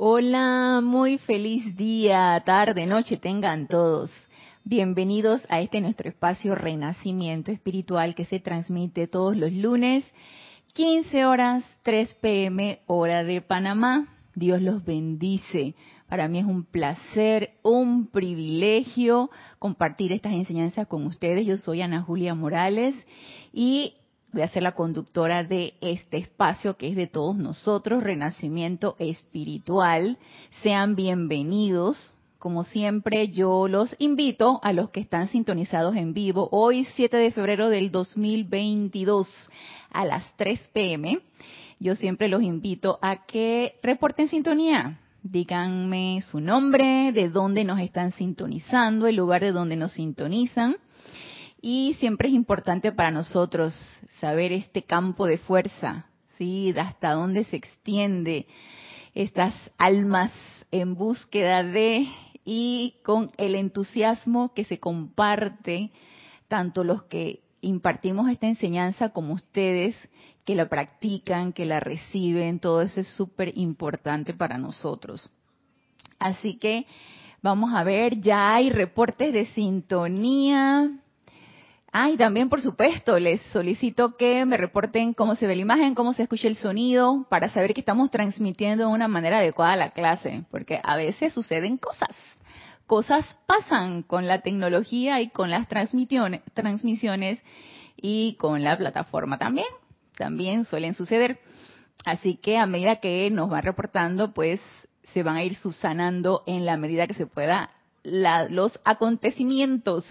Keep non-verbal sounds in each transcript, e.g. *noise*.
Hola, muy feliz día, tarde, noche tengan todos. Bienvenidos a este nuestro espacio Renacimiento Espiritual que se transmite todos los lunes, 15 horas, 3 pm, hora de Panamá. Dios los bendice. Para mí es un placer, un privilegio compartir estas enseñanzas con ustedes. Yo soy Ana Julia Morales y voy a ser la conductora de este espacio que es de todos nosotros, Renacimiento Espiritual. Sean bienvenidos. Como siempre, yo los invito a los que están sintonizados en vivo hoy, 7 de febrero del 2022, a las 3 pm. Yo siempre los invito a que reporten sintonía. Díganme su nombre, de dónde nos están sintonizando, el lugar de donde nos sintonizan y siempre es importante para nosotros saber este campo de fuerza, ¿sí? Hasta dónde se extiende estas almas en búsqueda de y con el entusiasmo que se comparte tanto los que impartimos esta enseñanza como ustedes que la practican, que la reciben, todo eso es súper importante para nosotros. Así que vamos a ver, ya hay reportes de sintonía, Ah, y también, por supuesto, les solicito que me reporten cómo se ve la imagen, cómo se escucha el sonido, para saber que estamos transmitiendo de una manera adecuada la clase, porque a veces suceden cosas. Cosas pasan con la tecnología y con las transmisiones, y con la plataforma también. También suelen suceder. Así que a medida que nos van reportando, pues se van a ir subsanando en la medida que se pueda los acontecimientos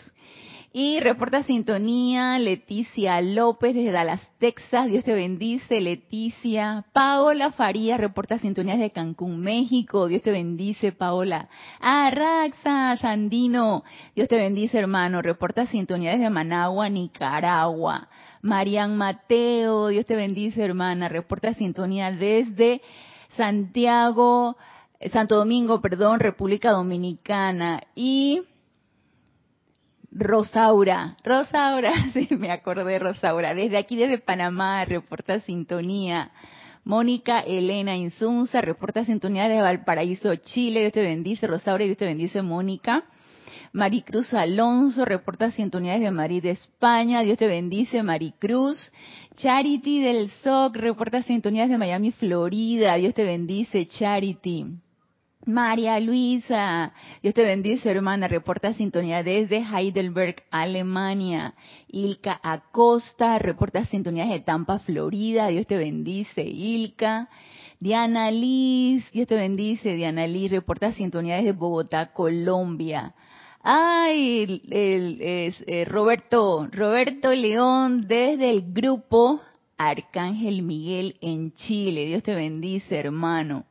y reporta sintonía Leticia López desde Dallas, Texas. Dios te bendice, Leticia. Paola Faría reporta sintonías de Cancún, México. Dios te bendice, Paola. Arraxa Sandino. Dios te bendice, hermano. Reporta sintonía desde Managua, Nicaragua. Marian Mateo. Dios te bendice, hermana. Reporta sintonía desde Santiago, Santo Domingo, perdón, República Dominicana. Y Rosaura, Rosaura, *laughs* sí, me acordé, Rosaura. Desde aquí, desde Panamá, reporta sintonía. Mónica Elena Insunza, reporta sintonía de Valparaíso, Chile. Dios te bendice, Rosaura, y Dios te bendice, Mónica. Maricruz Alonso, reporta sintonía desde Madrid, España. Dios te bendice, Maricruz. Charity del SOC, reporta sintonías de Miami, Florida. Dios te bendice, Charity. María Luisa, Dios te bendice, hermana. Reporta sintonía desde Heidelberg, Alemania. Ilka Acosta, reporta sintonía desde Tampa, Florida. Dios te bendice, Ilka. Diana Liz, Dios te bendice, Diana Liz. Reporta sintonía desde Bogotá, Colombia. Ay, el, eh, Roberto, Roberto León desde el grupo Arcángel Miguel en Chile. Dios te bendice, hermano.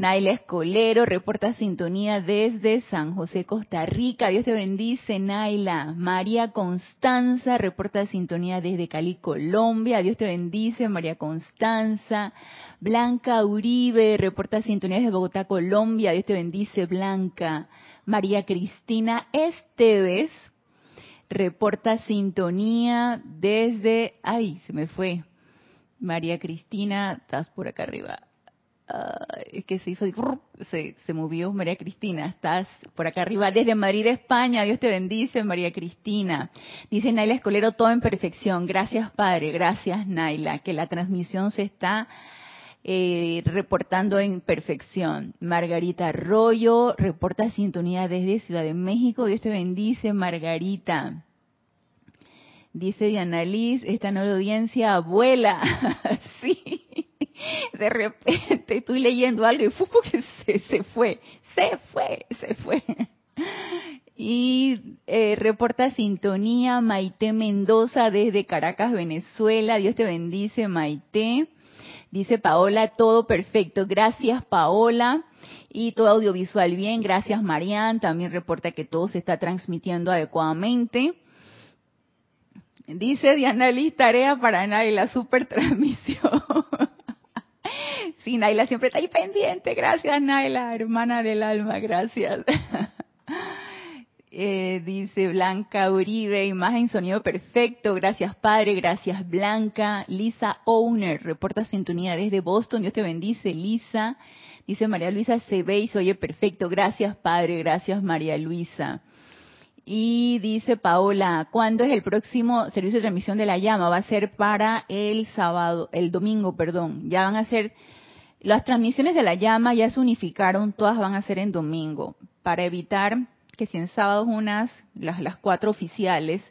Naila Escolero reporta sintonía desde San José, Costa Rica. Dios te bendice, Naila. María Constanza reporta sintonía desde Cali, Colombia. Dios te bendice, María Constanza. Blanca Uribe reporta sintonía desde Bogotá, Colombia. Dios te bendice, Blanca. María Cristina Esteves reporta sintonía desde... Ay, se me fue. María Cristina, estás por acá arriba es que se hizo, se, se movió María Cristina, estás por acá arriba desde Madrid, España, Dios te bendice, María Cristina. Dice Naila Escolero, todo en perfección. Gracias, Padre, gracias, Naila, que la transmisión se está eh, reportando en perfección. Margarita Arroyo, reporta sintonía desde Ciudad de México, Dios te bendice, Margarita. Dice Diana Liz, esta nueva audiencia abuela. *laughs* sí de repente estoy leyendo algo y se, se fue, se fue, se fue. Y eh, reporta sintonía Maite Mendoza desde Caracas, Venezuela. Dios te bendice, Maite. Dice Paola, todo perfecto. Gracias, Paola. Y todo audiovisual bien. Gracias, Marian. También reporta que todo se está transmitiendo adecuadamente. Dice Diana Liz, tarea para nadie, la super transmisión. Sí, Naila siempre está ahí pendiente. Gracias, Naila, hermana del alma, gracias. *laughs* Eh, dice Blanca Uribe, imagen, sonido perfecto. Gracias, Padre. Gracias, Blanca. Lisa Owner, reporta sintonía desde Boston. Dios te bendice, Lisa. Dice María Luisa, se ve y se oye perfecto. Gracias, Padre. Gracias, María Luisa. Y dice Paola, ¿cuándo es el próximo servicio de transmisión de la llama? Va a ser para el sábado, el domingo, perdón. Ya van a ser, las transmisiones de la llama ya se unificaron, todas van a ser en domingo, para evitar que si en unas, las, las cuatro oficiales,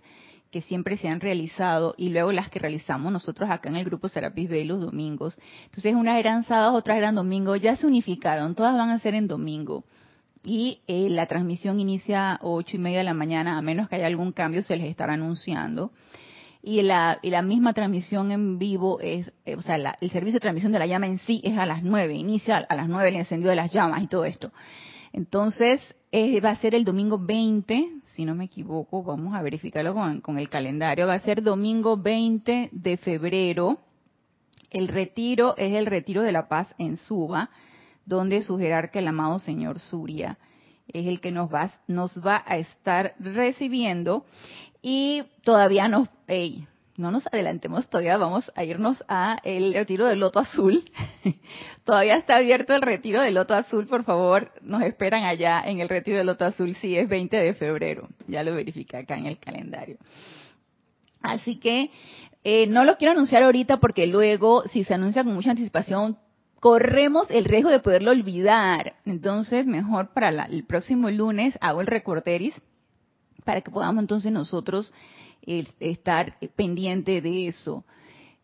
que siempre se han realizado y luego las que realizamos nosotros acá en el grupo Serapis Bay los domingos. Entonces unas eran sábados, otras eran domingos, ya se unificaron, todas van a ser en domingo. Y eh, la transmisión inicia a ocho y media de la mañana, a menos que haya algún cambio, se les estará anunciando. Y la, y la misma transmisión en vivo es, eh, o sea, el servicio de transmisión de la llama en sí es a las nueve, inicia a las nueve el encendido de las llamas y todo esto. Entonces, va a ser el domingo 20, si no me equivoco, vamos a verificarlo con, el calendario, va a ser domingo 20 de febrero. El retiro es el retiro de la paz en Suba, donde su jerarca, el amado señor Surya, es el que nos va, nos va a estar recibiendo y todavía nos, no nos adelantemos todavía, vamos a irnos a el retiro del Loto Azul. *laughs* todavía está abierto el retiro del Loto Azul, por favor, nos esperan allá en el retiro del Loto Azul, sí, es 20 de febrero, ya lo verifica acá en el calendario. Así que eh, no lo quiero anunciar ahorita porque luego, si se anuncia con mucha anticipación, corremos el riesgo de poderlo olvidar. Entonces, mejor para el próximo lunes hago el recorderis para que podamos entonces nosotros estar pendiente de eso.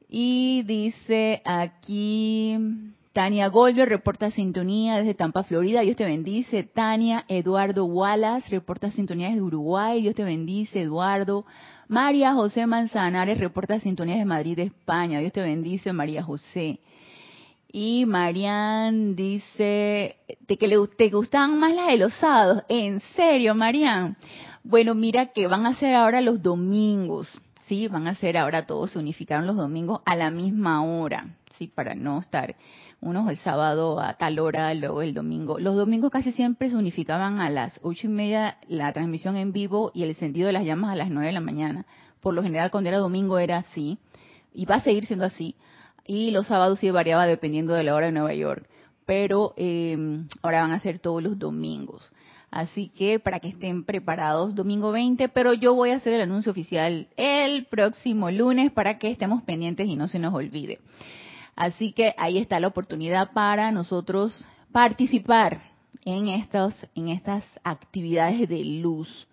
Y dice aquí Tania Goldberg, reporta sintonía desde Tampa, Florida. Dios te bendice. Tania Eduardo Wallace, reporta sintonía desde Uruguay. Dios te bendice, Eduardo. María José Manzanares, reporta sintonía desde Madrid, España. Dios te bendice, María José. Y Marian dice que le, te gustan más las de los sábados. ¿En serio, Marian? Bueno, mira que van a ser ahora los domingos, ¿sí? Van a ser ahora todos se unificaron los domingos a la misma hora, ¿sí? Para no estar unos el sábado a tal hora, luego el domingo. Los domingos casi siempre se unificaban a las ocho y media la transmisión en vivo y el sentido de las llamas a las nueve de la mañana. Por lo general cuando era domingo era así y va a seguir siendo así. Y los sábados sí variaba dependiendo de la hora de Nueva York. Pero eh, ahora van a ser todos los domingos. Así que para que estén preparados, domingo 20, pero yo voy a hacer el anuncio oficial el próximo lunes para que estemos pendientes y no se nos olvide. Así que ahí está la oportunidad para nosotros participar en estas, en estas actividades de luz.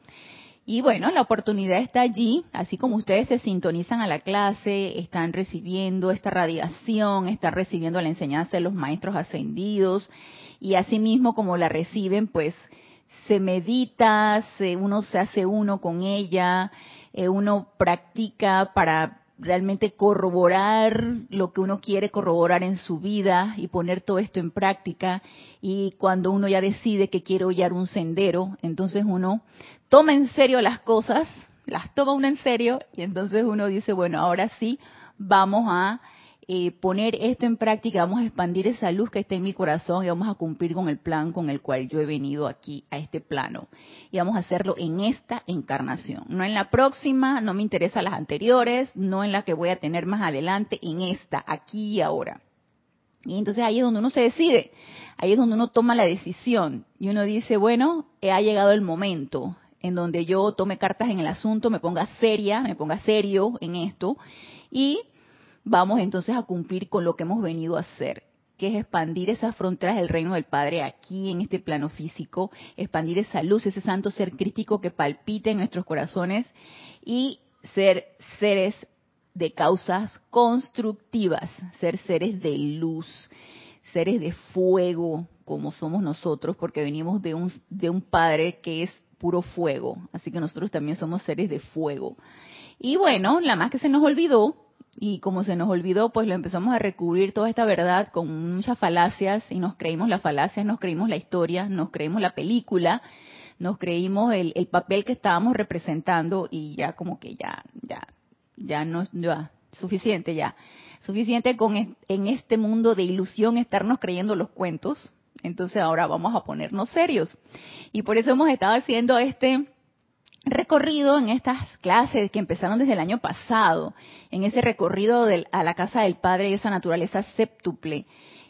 Y bueno, la oportunidad está allí, así como ustedes se sintonizan a la clase, están recibiendo esta radiación, están recibiendo la enseñanza de los maestros ascendidos, y asimismo como la reciben, pues se medita, se, uno se hace uno con ella, eh, uno practica para realmente corroborar lo que uno quiere corroborar en su vida y poner todo esto en práctica. Y cuando uno ya decide que quiere hollar un sendero, entonces uno toma en serio las cosas, las toma uno en serio y entonces uno dice, bueno, ahora sí, vamos a eh, poner esto en práctica, vamos a expandir esa luz que está en mi corazón y vamos a cumplir con el plan con el cual yo he venido aquí a este plano. Y vamos a hacerlo en esta encarnación, no en la próxima, no me interesan las anteriores, no en la que voy a tener más adelante, en esta, aquí y ahora. Y entonces ahí es donde uno se decide, ahí es donde uno toma la decisión y uno dice, bueno, ha llegado el momento en donde yo tome cartas en el asunto, me ponga seria, me ponga serio en esto y vamos entonces a cumplir con lo que hemos venido a hacer, que es expandir esas fronteras del reino del Padre aquí en este plano físico, expandir esa luz, ese santo ser crístico que palpita en nuestros corazones y ser seres de causas constructivas, ser seres de luz, seres de fuego como somos nosotros, porque venimos de un, de un Padre que es puro fuego, así que nosotros también somos seres de fuego. Y bueno, la más que se nos olvidó y como se nos olvidó, pues lo empezamos a recubrir toda esta verdad con muchas falacias y nos creímos las falacias, nos creímos la historia, nos creímos la película, nos creímos el, papel que estábamos representando y ya como que ya, ya, ya no, ya, suficiente ya. Suficiente con en este mundo de ilusión estarnos creyendo los cuentos. Entonces ahora vamos a ponernos serios. Y por eso hemos estado haciendo este recorrido en estas clases que empezaron desde el año pasado, en ese recorrido a la casa del Padre y esa naturaleza séptuple,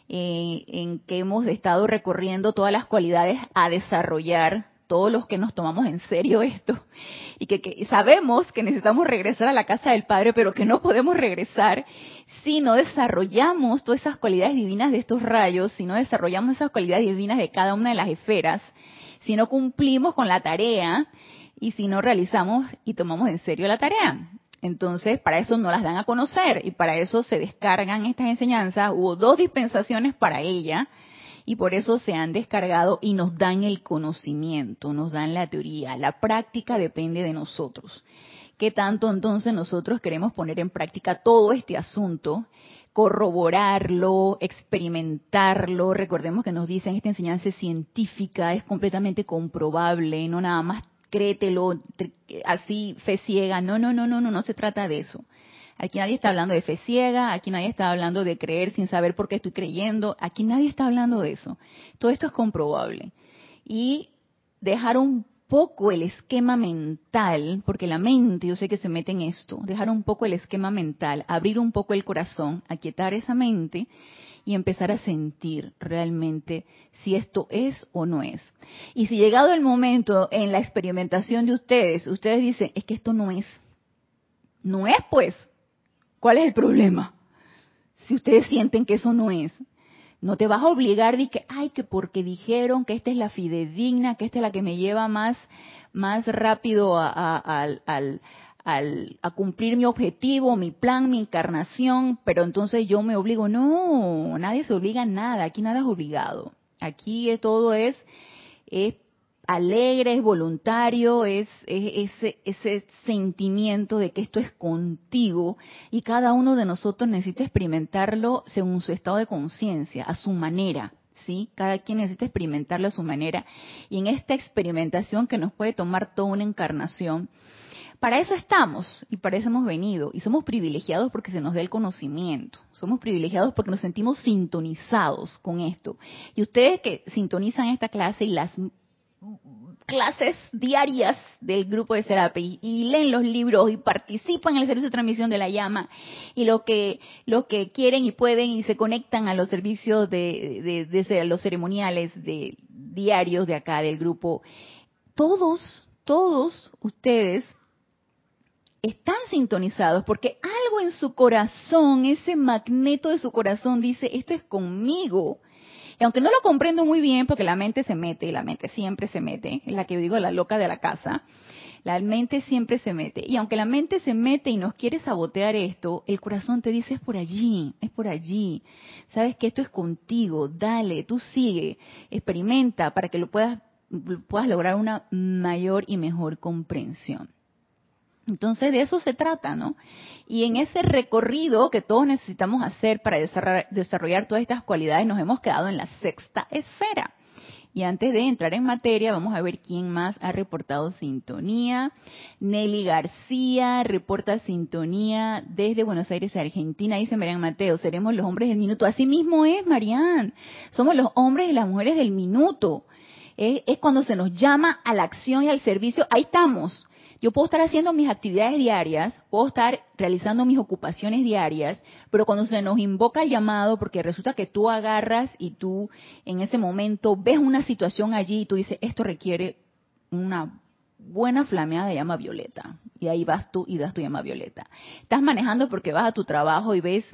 eh, en que hemos estado recorriendo todas las cualidades a desarrollar, todos los que nos tomamos en serio esto, y que, sabemos que necesitamos regresar a la casa del Padre, pero que no podemos regresar si no desarrollamos todas esas cualidades divinas de estos rayos, si no desarrollamos esas cualidades divinas de cada una de las esferas, si no cumplimos con la tarea, y si no realizamos y tomamos en serio la tarea. Entonces, para eso no las dan a conocer y para eso se descargan estas enseñanzas. Hubo dos dispensaciones para ella y por eso se han descargado y nos dan el conocimiento, nos dan la teoría. La práctica depende de nosotros. ¿Qué tanto entonces nosotros queremos poner en práctica todo este asunto? corroborarlo, experimentarlo. Recordemos que nos dicen esta enseñanza científica, es completamente comprobable, no nada más créetelo, así fe ciega. No, no, no, no, no, no se trata de eso. Aquí nadie está hablando de fe ciega, aquí nadie está hablando de creer sin saber por qué estoy creyendo, aquí nadie está hablando de eso. Todo esto es comprobable. Y dejar un poco el esquema mental, porque la mente, yo sé que se mete en esto, dejar un poco el esquema mental, abrir un poco el corazón, aquietar esa mente y empezar a sentir realmente si esto es o no es. Y si llegado el momento en la experimentación de ustedes, ustedes dicen, es que esto no es, no es pues, ¿cuál es el problema? Si ustedes sienten que eso no es, no te vas a obligar de que, ay, que porque dijeron que esta es la fidedigna, que esta es la que me lleva más, más rápido al, a cumplir mi objetivo, mi plan, mi encarnación, pero entonces yo me obligo. No, nadie se obliga a nada, aquí nada es obligado. Aquí todo es, es alegre, es voluntario, es, ese, ese sentimiento de que esto es contigo y cada uno de nosotros necesita experimentarlo según su estado de conciencia, a su manera. ¿Sí? Cada quien necesita experimentarlo a su manera. Y en esta experimentación que nos puede tomar toda una encarnación, para eso estamos y para eso hemos venido. Y somos privilegiados porque se nos da el conocimiento. Somos privilegiados porque nos sentimos sintonizados con esto. Y ustedes que sintonizan esta clase y las clases diarias del grupo de Serapi y leen los libros y participan en el servicio de transmisión de la llama y lo que lo que quieren y pueden y se conectan a los servicios de, de, de los ceremoniales de diarios de acá del grupo todos todos ustedes están sintonizados porque algo en su corazón, ese magneto de su corazón dice, esto es conmigo. Y aunque no lo comprendo muy bien, porque la mente se mete, y la mente siempre se mete, es la que yo digo la loca de la casa, la mente siempre se mete. Y aunque la mente se mete y nos quiere sabotear esto, el corazón te dice, es por allí, es por allí. Sabes que esto es contigo, dale, tú sigue, experimenta para que lo puedas, puedas lograr una mayor y mejor comprensión. Entonces de eso se trata, ¿no? Y en ese recorrido que todos necesitamos hacer para desarrollar todas estas cualidades, nos hemos quedado en la sexta esfera. Y antes de entrar en materia, vamos a ver quién más ha reportado sintonía. Nelly García reporta sintonía desde Buenos Aires, Argentina. Dice Marian Mateo, seremos los hombres del minuto. Así mismo es, Marian. Somos los hombres y las mujeres del minuto. es cuando se nos llama a la acción y al servicio. Ahí estamos yo puedo estar haciendo mis actividades diarias, puedo estar realizando mis ocupaciones diarias, pero cuando se nos invoca el llamado, porque resulta que tú agarras y tú en ese momento ves una situación allí y tú dices, esto requiere una buena flameada de llama violeta. Y ahí vas tú y das tu llama violeta. Estás manejando porque vas a tu trabajo y ves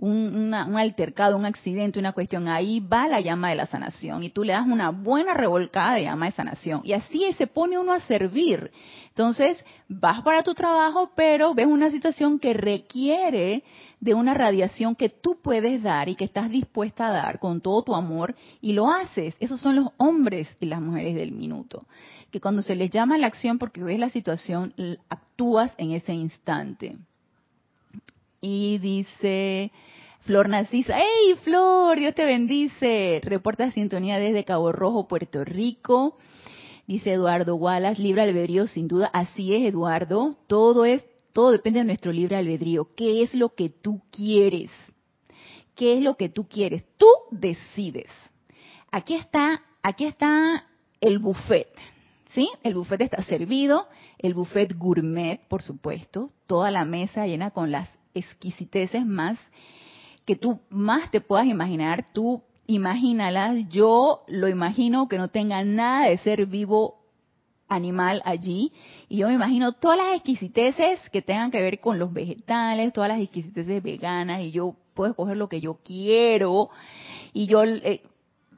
un, altercado, un accidente, una cuestión, ahí va la llama de la sanación y tú le das una buena revolcada de llama de sanación. Y así se pone uno a servir. Entonces, vas para tu trabajo, pero ves una situación que requiere de una radiación que tú puedes dar y que estás dispuesta a dar con todo tu amor y lo haces. Esos son los hombres y las mujeres del minuto. Que cuando se les llama a la acción porque ves la situación, actúas en ese instante. Y dice Flor Narcisa, ¡Hey Flor! Dios te bendice. Reporta sintonía desde Cabo Rojo, Puerto Rico. Dice Eduardo Wallace, libre albedrío, sin duda. Así es, Eduardo. Todo es, todo depende de nuestro libre albedrío. ¿Qué es lo que tú quieres? ¿Qué es lo que tú quieres? Tú decides. Aquí está, aquí está el buffet. ¿Sí? El buffet está servido, el buffet gourmet, por supuesto, toda la mesa llena con las exquisiteces más que tú más te puedas imaginar, tú imagínalas, yo lo imagino que no tenga nada de ser vivo animal allí. Y yo me imagino todas las exquisiteces que tengan que ver con los vegetales, todas las exquisiteces veganas. Y yo puedo escoger lo que yo quiero. Y yo eh,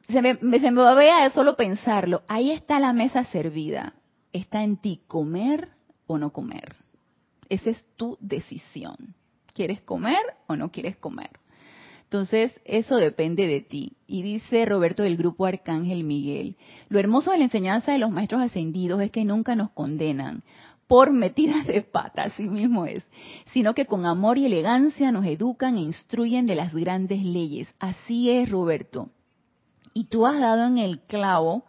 se, me, se me va a ver de solo pensarlo, ahí está la mesa servida, está en ti comer o no comer, esa es tu decisión, ¿quieres comer o no quieres comer? Entonces, eso depende de ti. Y dice Roberto del grupo Arcángel Miguel, lo hermoso de la enseñanza de los maestros ascendidos es que nunca nos condenan por metidas de pata, así mismo es, sino que con amor y elegancia nos educan e instruyen de las grandes leyes. Así es, Roberto. Y tú has dado en el clavo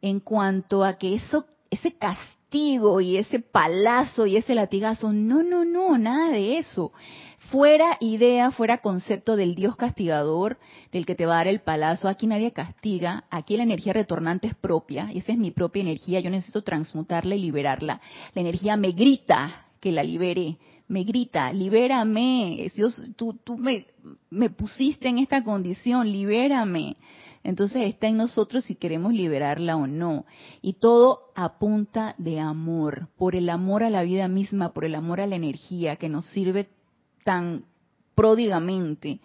en cuanto a que eso, ese castigo y ese palazo y ese latigazo, no, no, no, nada de eso. Fuera idea, fuera concepto del Dios castigador, del que te va a dar el palazo. Aquí nadie castiga, aquí la energía retornante es propia, y esa es mi propia energía, yo necesito transmutarla y liberarla. La energía me grita que la libere, me grita, libérame, Dios, tú, tú me pusiste en esta condición, libérame. Entonces está en nosotros si queremos liberarla o no. Y todo apunta de amor, por el amor a la vida misma, por el amor a la energía que nos sirve tan pródigamente.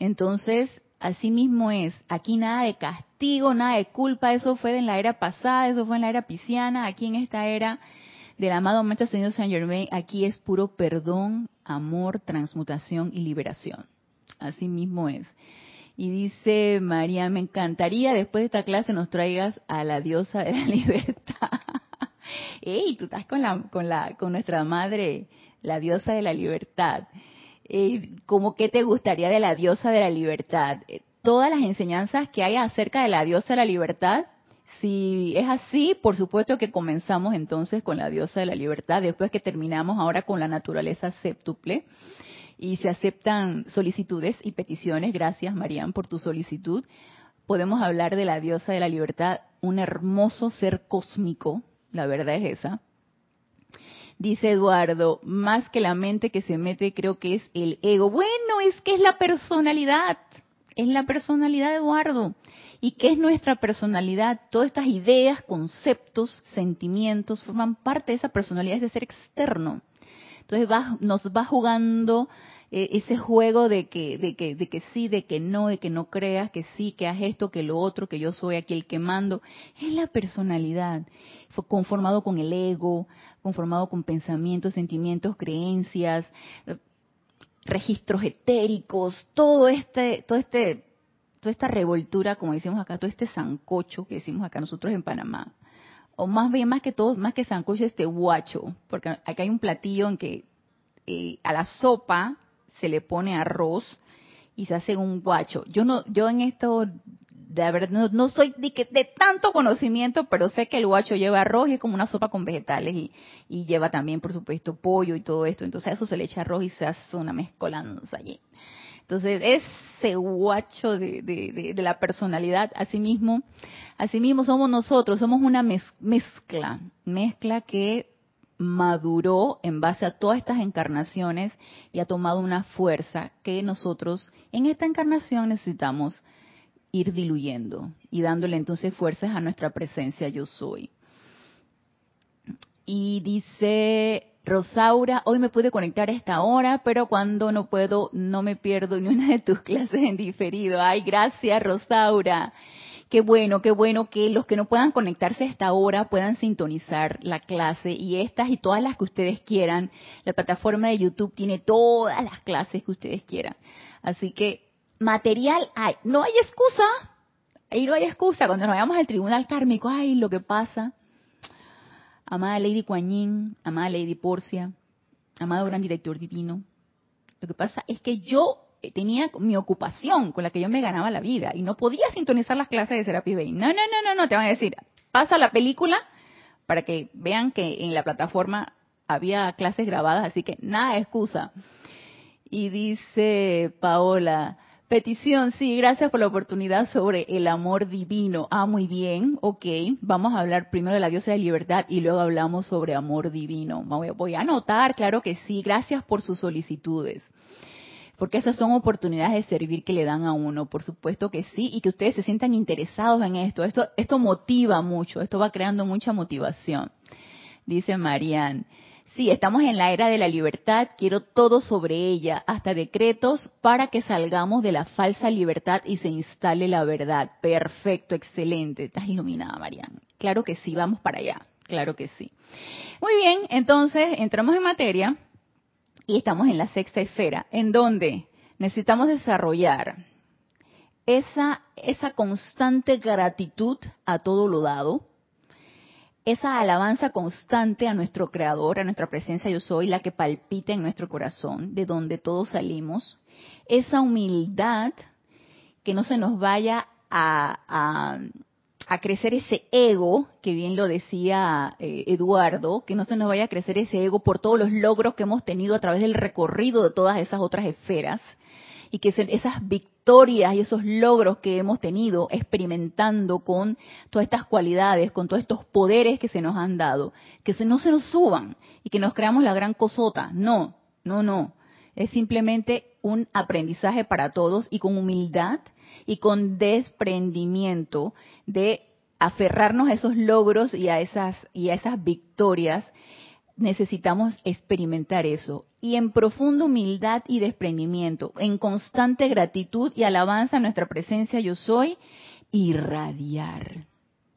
Entonces, así mismo es. Aquí nada de castigo, nada de culpa. Eso fue en la era pasada, eso fue en la era pisciana. Aquí en esta era del amado Maestro Señor Saint Germain, aquí es puro perdón, amor, transmutación y liberación. Así mismo es. Y dice María, me encantaría después de esta clase nos traigas a la diosa de la *laughs* libertad. ¡Ey! Tú estás con la, con la, con nuestra madre, la diosa de la libertad eh, como qué te gustaría de la diosa de la libertad. Eh, todas las enseñanzas que hay acerca de la diosa de la libertad, si es así, por supuesto que comenzamos entonces con la diosa de la libertad, después que terminamos ahora con la naturaleza séptuple y se aceptan solicitudes y peticiones, gracias Marian por tu solicitud, podemos hablar de la diosa de la libertad, un hermoso ser cósmico, la verdad es esa, Dice Eduardo, más que la mente que se mete, creo que es el ego. Bueno, es que es la personalidad. Es la personalidad, Eduardo. ¿Y qué es nuestra personalidad? Todas estas ideas, conceptos, sentimientos forman parte de esa personalidad, de ser externo. Entonces nos va jugando eh, ese juego de que, de que, de que sí, de que no, de que no creas, que sí, que haz esto, que lo otro, que yo soy aquí el que mando, es la personalidad, conformado con el ego, conformado con pensamientos, sentimientos, creencias, eh, registros etéricos, todo este, todo este, toda esta revoltura, como decimos acá, todo este sancocho que decimos acá nosotros en Panamá, o más bien más que todo, más que sancocho, este guacho, porque acá hay un platillo en que eh, a la sopa se le pone arroz y se hace un guacho. Yo no, yo en esto, de verdad, no, soy de, de, tanto conocimiento, pero sé que el guacho lleva arroz y es como una sopa con vegetales y, y lleva también, por supuesto, pollo y todo esto. Entonces a eso se le echa arroz y se hace una mezcolanza allí. Entonces, ese guacho de, de, de, la personalidad, asimismo somos nosotros, somos una mezcla, mezcla que maduró en base a todas estas encarnaciones y ha tomado una fuerza que nosotros en esta encarnación necesitamos ir diluyendo y dándole entonces fuerzas a nuestra presencia yo soy. Y dice Rosaura, hoy me pude conectar a esta hora, pero cuando no puedo no me pierdo ni una de tus *laughs* clases en diferido. Ay, gracias Rosaura. Qué bueno, qué bueno que los que no puedan conectarse a esta hora puedan sintonizar la clase y estas y todas las que ustedes quieran. La plataforma de YouTube tiene todas las clases que ustedes quieran. Así que material hay. No hay excusa. Ahí no hay excusa. Cuando nos vayamos al tribunal kármico, ay, lo que pasa. Amada Lady Kuan amada Lady Porcia, amado gran director divino. Lo que pasa es que yo tenía mi ocupación con la que yo me ganaba la vida y no podía sintonizar las clases de Serapis Bay. No, no, no, no, no, te van a decir, pasa la película para que vean que en la plataforma había clases grabadas, así que nada de excusa. Y dice Paola, Petición, sí, gracias por la oportunidad sobre el amor divino. Ah, muy bien, ok. Vamos a hablar primero de la diosa de libertad y luego hablamos sobre amor divino. Voy a anotar, claro que sí. Gracias por sus solicitudes. Porque esas son oportunidades de servir que le dan a uno, por supuesto que sí, y que ustedes se sientan interesados en esto. Esto, esto motiva mucho, esto va creando mucha motivación. Dice Marianne. Sí, estamos en la era de la libertad, quiero todo sobre ella, hasta decretos para que salgamos de la falsa libertad y se instale la verdad. Perfecto, excelente. Estás iluminada, Mariana. Claro que sí, vamos para allá. Claro que sí. Muy bien, entonces entramos en materia y estamos en la sexta esfera, en donde necesitamos desarrollar esa, esa constante gratitud a todo lo dado, esa alabanza constante a nuestro Creador, a nuestra presencia yo soy, la que palpita en nuestro corazón, de donde todos salimos, esa humildad que no se nos vaya a, crecer ese ego, que bien lo decía eh, Eduardo, que no se nos vaya a crecer ese ego por todos los logros que hemos tenido a través del recorrido de todas esas otras esferas, y que esas victorias y esos logros que hemos tenido experimentando con todas estas cualidades, con todos estos poderes que se nos han dado, que no se nos suban y que nos creamos la gran cosota. No, no, no. Es simplemente un aprendizaje para todos y con humildad y con desprendimiento de aferrarnos a esos logros y a esas y a esas victorias necesitamos experimentar eso. Y en profunda humildad y desprendimiento, en constante gratitud y alabanza a nuestra presencia yo soy, irradiar,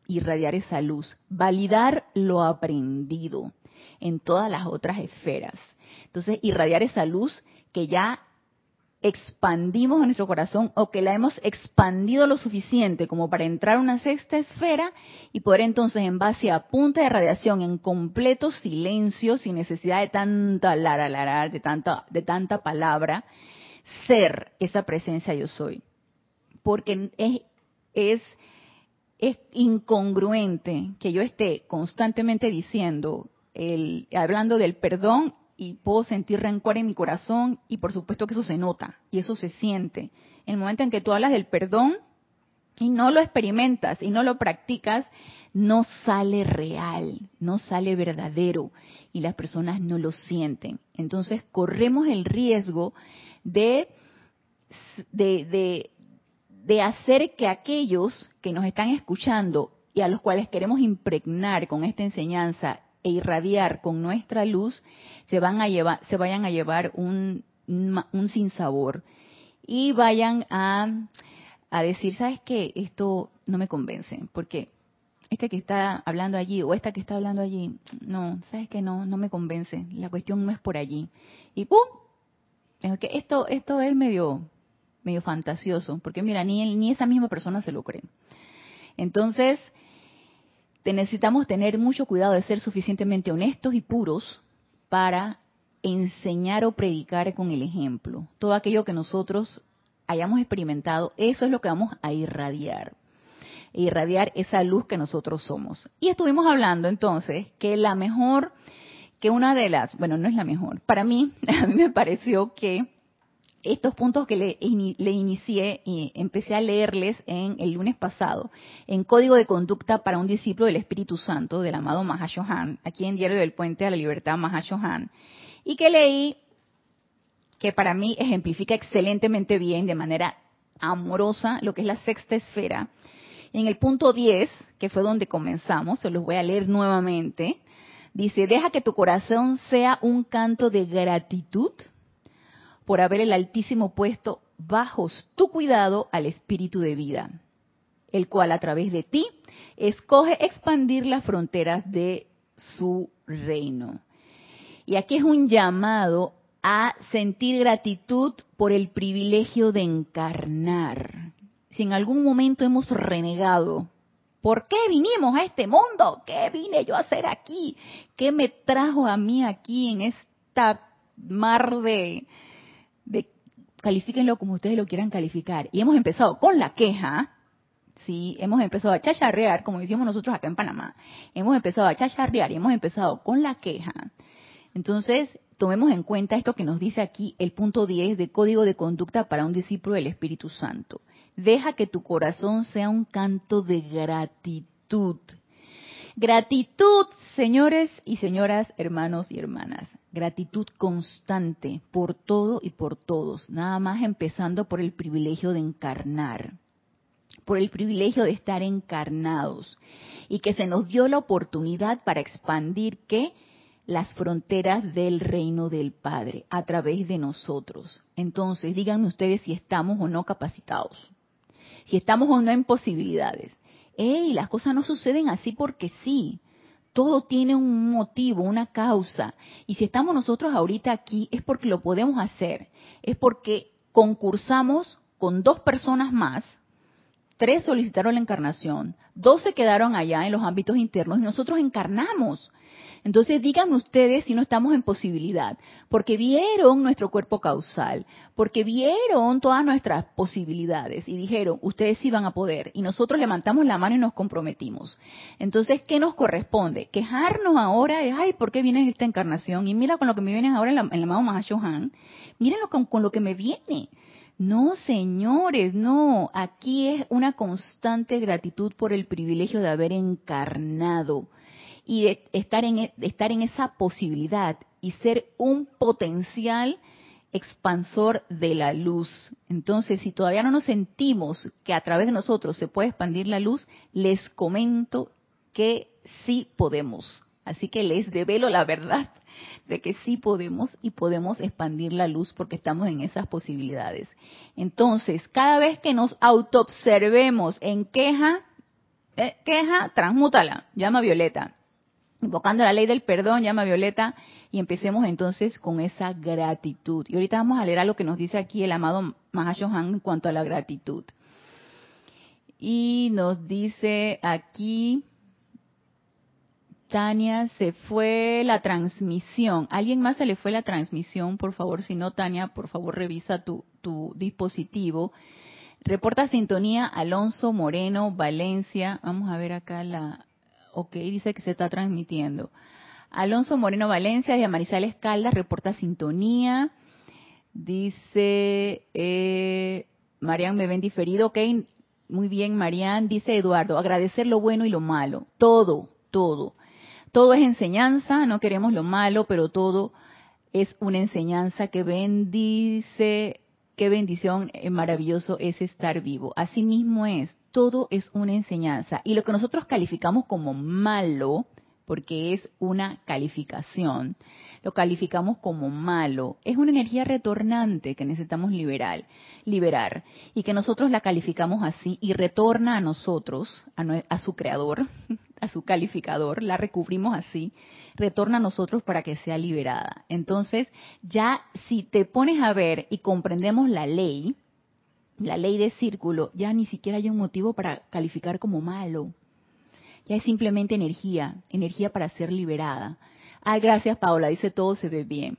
irradiar esa luz, validar lo aprendido en todas las otras esferas. Entonces, irradiar esa luz que ya expandimos en nuestro corazón o que la hemos expandido lo suficiente como para entrar a una sexta esfera y poder entonces en base a punta de radiación en completo silencio, sin necesidad de tanta lara, lara de tanta, de tanta palabra, ser esa presencia yo soy. Porque es, es, es incongruente que yo esté constantemente diciendo, el, hablando del perdón y puedo sentir rencor en mi corazón y por supuesto que eso se nota y eso se siente. En el momento en que tú hablas del perdón y no lo experimentas y no lo practicas, no sale real, no sale verdadero y las personas no lo sienten. Entonces corremos el riesgo de, de, de, de hacer que aquellos que nos están escuchando y a los cuales queremos impregnar con esta enseñanza e irradiar con nuestra luz, se, van a llevar, se vayan a llevar un, un sinsabor y vayan a, a decir, ¿sabes qué? Esto no me convence, porque este que está hablando allí o esta que está hablando allí, no, ¿sabes qué? No, no me convence, la cuestión no es por allí. Y ¡pum! que esto, esto es medio, medio fantasioso, porque mira, ni, ni esa misma persona se lo cree. Entonces, necesitamos tener mucho cuidado de ser suficientemente honestos y puros para enseñar o predicar con el ejemplo. Todo aquello que nosotros hayamos experimentado, eso es lo que vamos a irradiar. Irradiar esa luz que nosotros somos. Y estuvimos hablando entonces que la mejor, que una de las, bueno, no es la mejor, para mí, *laughs* a mí me pareció que estos puntos que le, inicié y empecé a leerles en el lunes pasado, en Código de Conducta para un discípulo del Espíritu Santo, del amado Mahashohan, aquí en Diario del Puente a la Libertad Mahashohan, y que leí que para mí ejemplifica excelentemente bien, de manera amorosa, lo que es la sexta esfera. En el punto 10, que fue donde comenzamos, se los voy a leer nuevamente, dice, deja que tu corazón sea un canto de gratitud por haber el Altísimo puesto bajo tu cuidado al espíritu de vida, el cual a través de ti escoge expandir las fronteras de su reino. Y aquí es un llamado a sentir gratitud por el privilegio de encarnar. Si en algún momento hemos renegado, ¿por qué vinimos a este mundo? ¿Qué vine yo a hacer aquí? ¿Qué me trajo a mí aquí en esta mar de, califíquenlo como ustedes lo quieran calificar. Y hemos empezado con la queja, sí, hemos empezado a chacharrear, como decimos nosotros acá en Panamá. Hemos empezado a chacharrear y hemos empezado con la queja. Entonces, tomemos en cuenta esto que nos dice aquí el punto 10 de Código de Conducta para un discípulo del Espíritu Santo. Deja que tu corazón sea un canto de gratitud. Gratitud, señores y señoras, hermanos y hermanas. Gratitud constante por todo y por todos. Nada más empezando por el privilegio de encarnar. Por el privilegio de estar encarnados. Y que se nos dio la oportunidad para expandir qué? las fronteras del reino del Padre a través de nosotros. Entonces, díganme ustedes si estamos o no capacitados, si estamos o no en posibilidades. ¡Ey! Las cosas no suceden así porque sí. Todo tiene un motivo, una causa. Y si estamos nosotros ahorita aquí es porque lo podemos hacer. Es porque concursamos con dos personas más. Tres solicitaron la encarnación. Dos se quedaron allá en los ámbitos internos y nosotros encarnamos. Entonces díganme ustedes si no estamos en posibilidad, porque vieron nuestro cuerpo causal, porque vieron todas nuestras posibilidades y dijeron, ustedes sí van a poder. Y nosotros levantamos la mano y nos comprometimos. Entonces, ¿qué nos corresponde? Quejarnos ahora de, ay, ¿por qué viene esta encarnación? Y mira con lo que me viene ahora en, la, en el mírenlo con, con lo que me viene. No, señores, no. Aquí es una constante gratitud por el privilegio de haber encarnado y de estar en, e, estar en esa posibilidad y ser un potencial expansor de la luz. Entonces, si todavía no nos sentimos que a través de nosotros se puede expandir la luz, les comento que sí podemos. Así que les develo la verdad de que sí podemos y podemos expandir la luz porque estamos en esas posibilidades. Entonces, cada vez que nos autoobservemos en queja, eh, queja, transmútala, llama Violeta invocando la ley del perdón, llama Violeta, y empecemos entonces con esa gratitud. Y ahorita vamos a leer a lo que nos dice aquí el amado Mahashohan en cuanto a la gratitud. Y nos dice aquí, Tania, se fue la transmisión. ¿Alguien más se le fue la transmisión? Por favor, si no, Tania, por favor, revisa tu, tu dispositivo. Reporta sintonía Alonso Moreno, Valencia. Vamos a ver acá la, Ok, dice que se está transmitiendo. Alonso Moreno Valencia de Amarizales Caldas reporta sintonía. Dice eh, Marian, me ven diferido. Ok, muy bien, Marian. Dice Eduardo, agradecer lo bueno y lo malo. Todo, todo. Todo es enseñanza, no queremos lo malo, pero todo es una enseñanza que bendice. Qué bendición eh, maravilloso es estar vivo. Así mismo es todo es una enseñanza. Y lo que nosotros calificamos como malo, porque es una calificación, lo calificamos como malo, es una energía retornante que necesitamos liberar, liberar y que nosotros la calificamos así y retorna a nosotros, a, a su creador, *laughs* a su calificador, la recubrimos así, retorna a nosotros para que sea liberada. Entonces, ya si te pones a ver y comprendemos la ley, la ley de círculo, ya ni siquiera hay un motivo para calificar como malo. Ya es simplemente energía, energía para ser liberada. Ay, gracias Paola, dice todo se ve bien.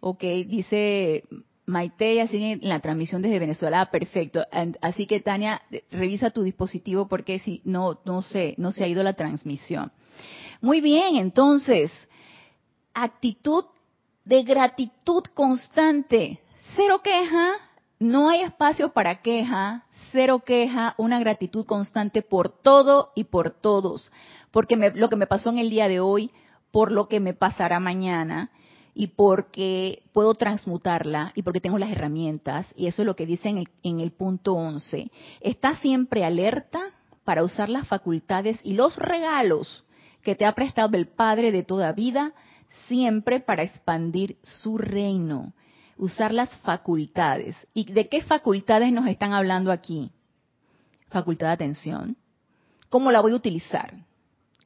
Ok, dice Maite, sigue en la transmisión desde Venezuela, ah, perfecto. Así que Tania, revisa tu dispositivo porque si no, no sé, no se ha ido la transmisión. Muy bien, entonces, actitud de gratitud constante. Cero queja, no hay espacio para queja, cero queja, una gratitud constante por todo y por todos. Porque lo que me pasó en el día de hoy, por lo que me pasará mañana, y porque puedo transmutarla y porque tengo las herramientas, y eso es lo que dice en el, en el punto 11. Está siempre alerta para usar las facultades y los regalos que te ha prestado el Padre de toda vida, siempre para expandir su reino usar las facultades. ¿Y de qué facultades nos están hablando aquí? Facultad de atención. ¿Cómo la voy a utilizar?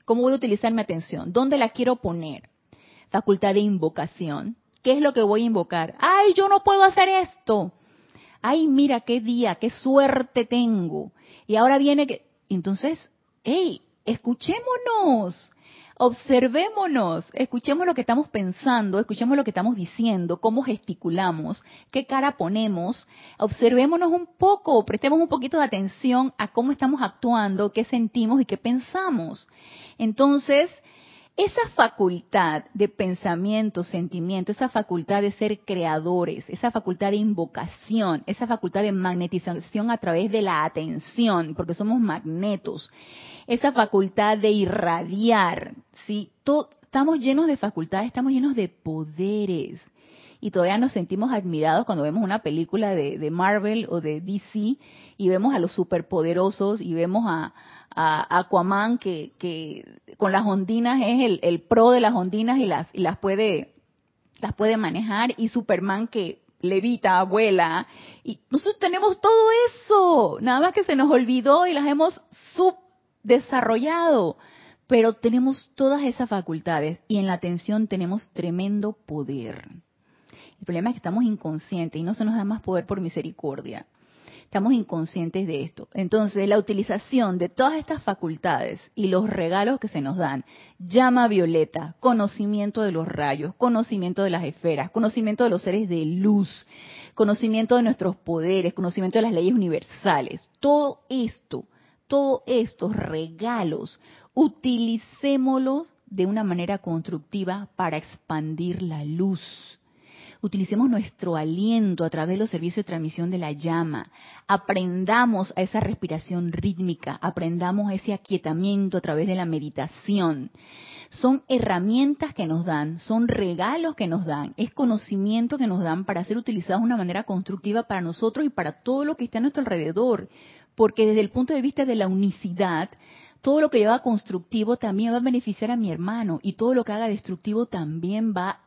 ¿Cómo voy a utilizar mi atención? ¿Dónde la quiero poner? Facultad de invocación. ¿Qué es lo que voy a invocar? ¡Ay, yo no puedo hacer esto! ¡Ay, mira qué día, qué suerte tengo! Y ahora viene que... Entonces, ¡hey! Escuchémonos observémonos, escuchemos lo que estamos pensando, escuchemos lo que estamos diciendo, cómo gesticulamos, qué cara ponemos, observémonos un poco, prestemos un poquito de atención a cómo estamos actuando, qué sentimos y qué pensamos. Entonces, esa facultad de pensamiento, sentimiento, esa facultad de ser creadores, esa facultad de invocación, esa facultad de magnetización a través de la atención, porque somos magnetos, esa facultad de irradiar, ¿sí? estamos llenos de facultades, estamos llenos de poderes. Y todavía nos sentimos admirados cuando vemos una película de, Marvel o de DC y vemos a los superpoderosos y vemos a, Aquaman que, que con las ondinas es el, pro de las ondinas y las, y las puede las puede manejar y Superman que levita, vuela y nosotros tenemos todo eso, nada más que se nos olvidó y las hemos subdesarrollado, pero tenemos todas esas facultades y en la atención tenemos tremendo poder. El problema es que estamos inconscientes y no se nos da más poder por misericordia. Estamos inconscientes de esto. Entonces, la utilización de todas estas facultades y los regalos que se nos dan, llama violeta, conocimiento de los rayos, conocimiento de las esferas, conocimiento de los seres de luz, conocimiento de nuestros poderes, conocimiento de las leyes universales, todo esto, todos estos regalos, utilicémoslos de una manera constructiva para expandir la luz utilicemos nuestro aliento a través de los servicios de transmisión de la llama, aprendamos a esa respiración rítmica, aprendamos a ese aquietamiento a través de la meditación. Son herramientas que nos dan, son regalos que nos dan, es conocimiento que nos dan para ser utilizados de una manera constructiva para nosotros y para todo lo que está a nuestro alrededor. Porque desde el punto de vista de la unicidad, todo lo que yo haga constructivo también va a beneficiar a mi hermano y todo lo que haga destructivo también va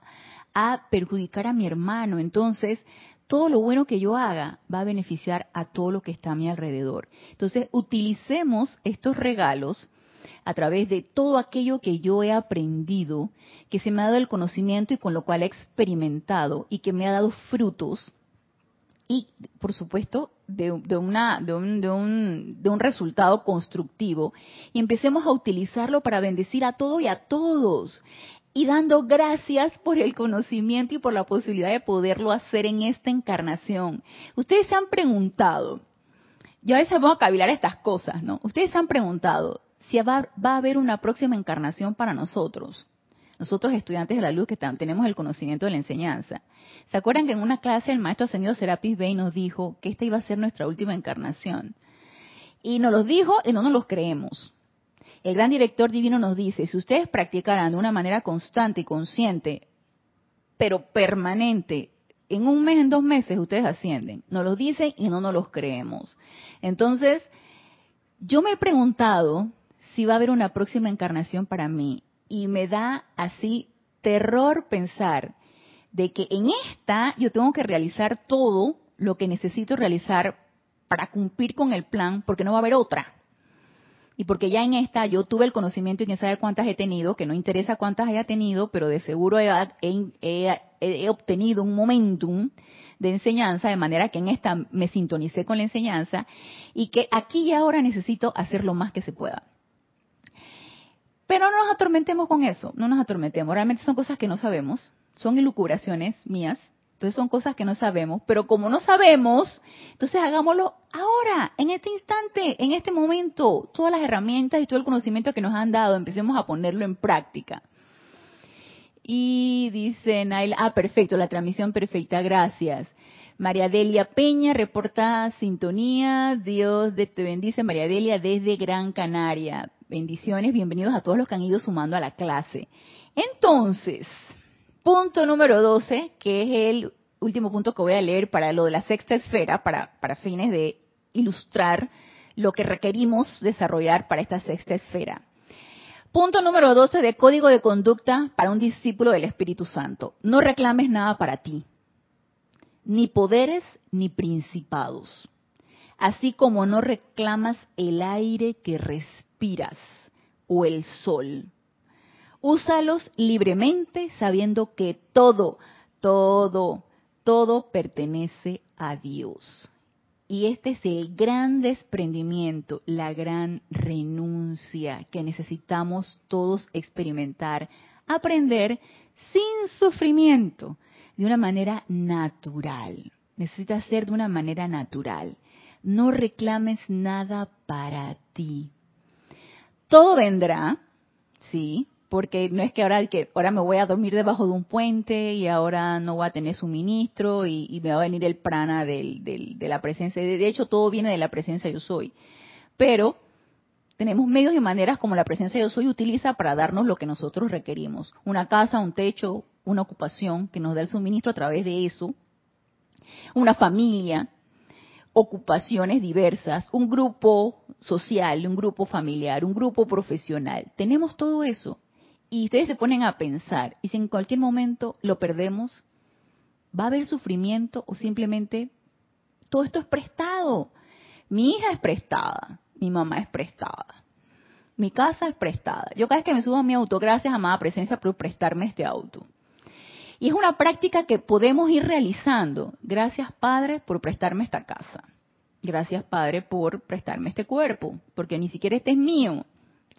a perjudicar a mi hermano. Entonces, todo lo bueno que yo haga va a beneficiar a todo lo que está a mi alrededor. Entonces, utilicemos estos regalos a través de todo aquello que yo he aprendido, que se me ha dado el conocimiento y con lo cual he experimentado y que me ha dado frutos y, por supuesto, de, una, de, un, de, un, de un resultado constructivo y empecemos a utilizarlo para bendecir a todo y a todos y dando gracias por el conocimiento y por la posibilidad de poderlo hacer en esta encarnación. Ustedes se han preguntado, yo a veces vamos a cavilar estas cosas, ¿no? Ustedes se han preguntado si va, a haber una próxima encarnación para nosotros, nosotros estudiantes de la luz que tenemos el conocimiento de la enseñanza. ¿Se acuerdan que en una clase el maestro ascendido Serapis Bey nos dijo que esta iba a ser nuestra última encarnación? Y nos lo dijo y no nos lo creemos. El gran director divino nos dice, si ustedes practicaran de una manera constante y consciente, pero permanente, en un mes, en dos meses, ustedes ascienden. Nos lo dicen y no nos los creemos. Entonces, yo me he preguntado si va a haber una próxima encarnación para mí y me da así terror pensar de que en esta yo tengo que realizar todo lo que necesito realizar para cumplir con el plan porque no va a haber otra y porque ya en esta yo tuve el conocimiento y quién sabe cuántas he tenido, que no interesa cuántas haya tenido, pero de seguro he, he, obtenido un momentum de enseñanza, de manera que en esta me sintonicé con la enseñanza y que aquí y ahora necesito hacer lo más que se pueda. Pero no nos atormentemos con eso, no nos atormentemos, realmente son cosas que no sabemos, son ilucuraciones mías, entonces son cosas que no sabemos, pero como no sabemos, entonces hagámoslo ahora, en este instante, en este momento. Todas las herramientas y todo el conocimiento que nos han dado, empecemos a ponerlo en práctica. Y dice Nail, ah, perfecto, la transmisión perfecta, gracias. María Delia Peña reporta sintonía, Dios te bendice, María Delia desde Gran Canaria. Bendiciones, bienvenidos a todos los que han ido sumando a la clase. Entonces, Punto número 12, que es el último punto que voy a leer para lo de la sexta esfera, para, fines de ilustrar lo que requerimos desarrollar para esta sexta esfera. Punto número 12 de código de conducta para un discípulo del Espíritu Santo. No reclames nada para ti, ni poderes ni principados, así como no reclamas el aire que respiras o el sol Úsalos libremente sabiendo que todo, todo, todo pertenece a Dios. Y este es el gran desprendimiento, la gran renuncia que necesitamos todos experimentar, aprender sin sufrimiento, de una manera natural. Necesita ser de una manera natural. No reclames nada para ti. Todo vendrá, sí, porque no es que ahora que ahora me voy a dormir debajo de un puente y ahora no voy a tener suministro y, me va a venir el prana del, de la presencia. De hecho, todo viene de la presencia yo soy. Pero tenemos medios y maneras como la presencia yo soy utiliza para darnos lo que nosotros requerimos. Una casa, un techo, una ocupación que nos da el suministro a través de eso. Una familia, ocupaciones diversas, un grupo social, un grupo familiar, un grupo profesional. Tenemos todo eso. Y ustedes se ponen a pensar, y si en cualquier momento lo perdemos, ¿va a haber sufrimiento o simplemente todo esto es prestado? Mi hija es prestada, mi mamá es prestada, mi casa es prestada. Yo cada vez que me subo a mi auto, gracias amada presencia por prestarme este auto. Y es una práctica que podemos ir realizando. Gracias Padre por prestarme esta casa. Gracias Padre por prestarme este cuerpo, porque ni siquiera este es mío.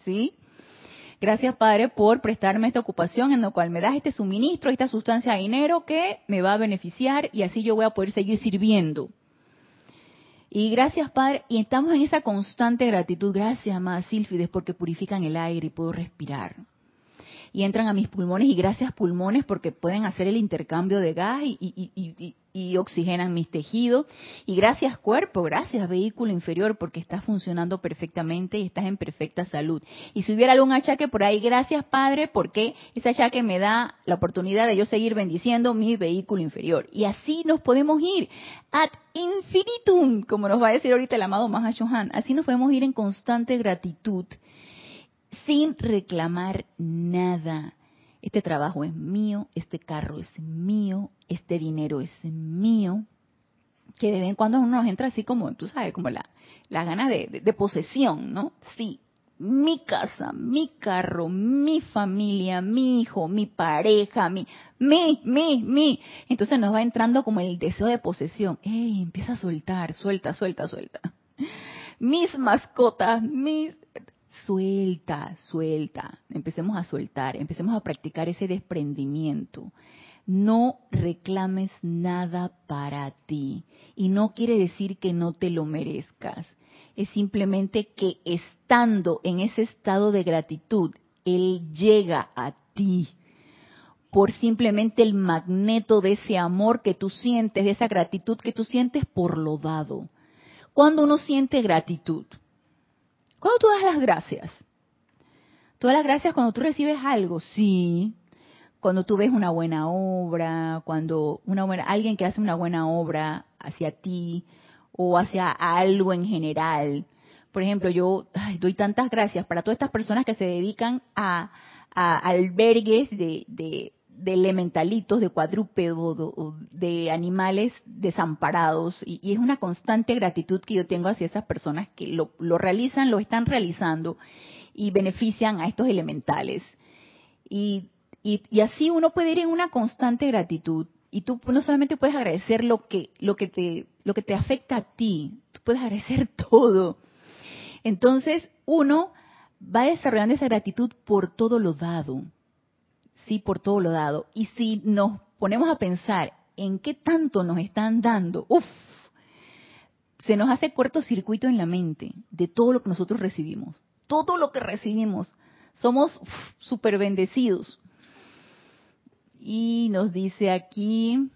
¿Sí? Gracias, Padre, por prestarme esta ocupación en la cual me das este suministro, esta sustancia de dinero que me va a beneficiar y así yo voy a poder seguir sirviendo. Y gracias, Padre, y estamos en esa constante gratitud. Gracias, amada Sílfides, porque purifican el aire y puedo respirar y entran a mis pulmones y gracias pulmones porque pueden hacer el intercambio de gas y, oxigenan mis tejidos y gracias cuerpo, gracias vehículo inferior porque estás funcionando perfectamente y estás en perfecta salud. Y si hubiera algún achaque por ahí, gracias Padre porque ese achaque me da la oportunidad de yo seguir bendiciendo mi vehículo inferior. Y así nos podemos ir ad infinitum, como nos va a decir ahorita el amado Mahashohan. Así nos podemos ir en constante gratitud sin reclamar nada. Este trabajo es mío, este carro es mío, este dinero es mío. Que de vez en cuando uno nos entra así como, tú sabes, como la, la gana de, de posesión, ¿no? Sí, mi casa, mi carro, mi familia, mi hijo, mi pareja, mi, mi, mi, mi. Entonces nos va entrando como el deseo de posesión. ¡Ey! Empieza a soltar, suelta, suelta, suelta. Mis mascotas, mis suelta, suelta, empecemos a soltar, empecemos a practicar ese desprendimiento. No reclames nada para ti y no quiere decir que no te lo merezcas. Es simplemente que estando en ese estado de gratitud, Él llega a ti por simplemente el magneto de ese amor que tú sientes, de esa gratitud que tú sientes por lo dado. Cuando uno siente gratitud, cuando tú las gracias? ¿Tú das las gracias cuando tú recibes algo? Sí. Cuando tú ves una buena obra, cuando una buena, alguien que hace una buena obra hacia ti o hacia algo en general. Por ejemplo, yo doy tantas gracias para todas estas personas que se dedican a, albergues de elementalitos, de cuadrúpedos, de animales desamparados. Y, es una constante gratitud que yo tengo hacia esas personas que lo, realizan, lo están realizando y benefician a estos elementales. Y, y, así uno puede ir en una constante gratitud. Y tú no solamente puedes agradecer lo que, lo que, te, lo que te afecta a ti, tú puedes agradecer *laughs* todo. Entonces uno va desarrollando esa gratitud por todo lo dado sí por todo lo dado. Y si nos ponemos a pensar en qué tanto nos están dando, uff, se nos hace cortocircuito en la mente de todo lo que nosotros recibimos. Todo lo que recibimos. Somos súper bendecidos. Y nos dice aquí,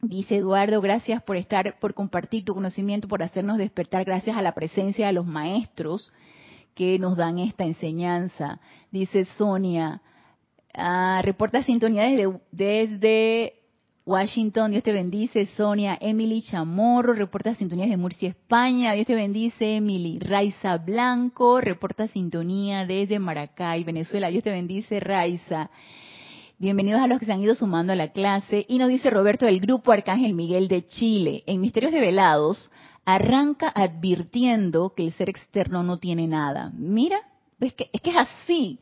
Dice Eduardo, gracias por estar, por compartir tu conocimiento, por hacernos despertar, gracias a la presencia de los maestros que nos dan esta enseñanza. Dice Sonia, ah, reporta sintonía desde, desde, Washington, Dios te bendice, Sonia, Emily Chamorro, reporta sintonía desde Murcia, España, Dios te bendice, Emily, Raiza Blanco, reporta sintonía desde Maracay, Venezuela, Dios te bendice, Raiza. Bienvenidos a los que se han ido sumando a la clase. Y nos dice Roberto del Grupo Arcángel Miguel de Chile. En Misterios de Velados arranca advirtiendo que el ser externo no tiene nada. Mira, es que, es que es así,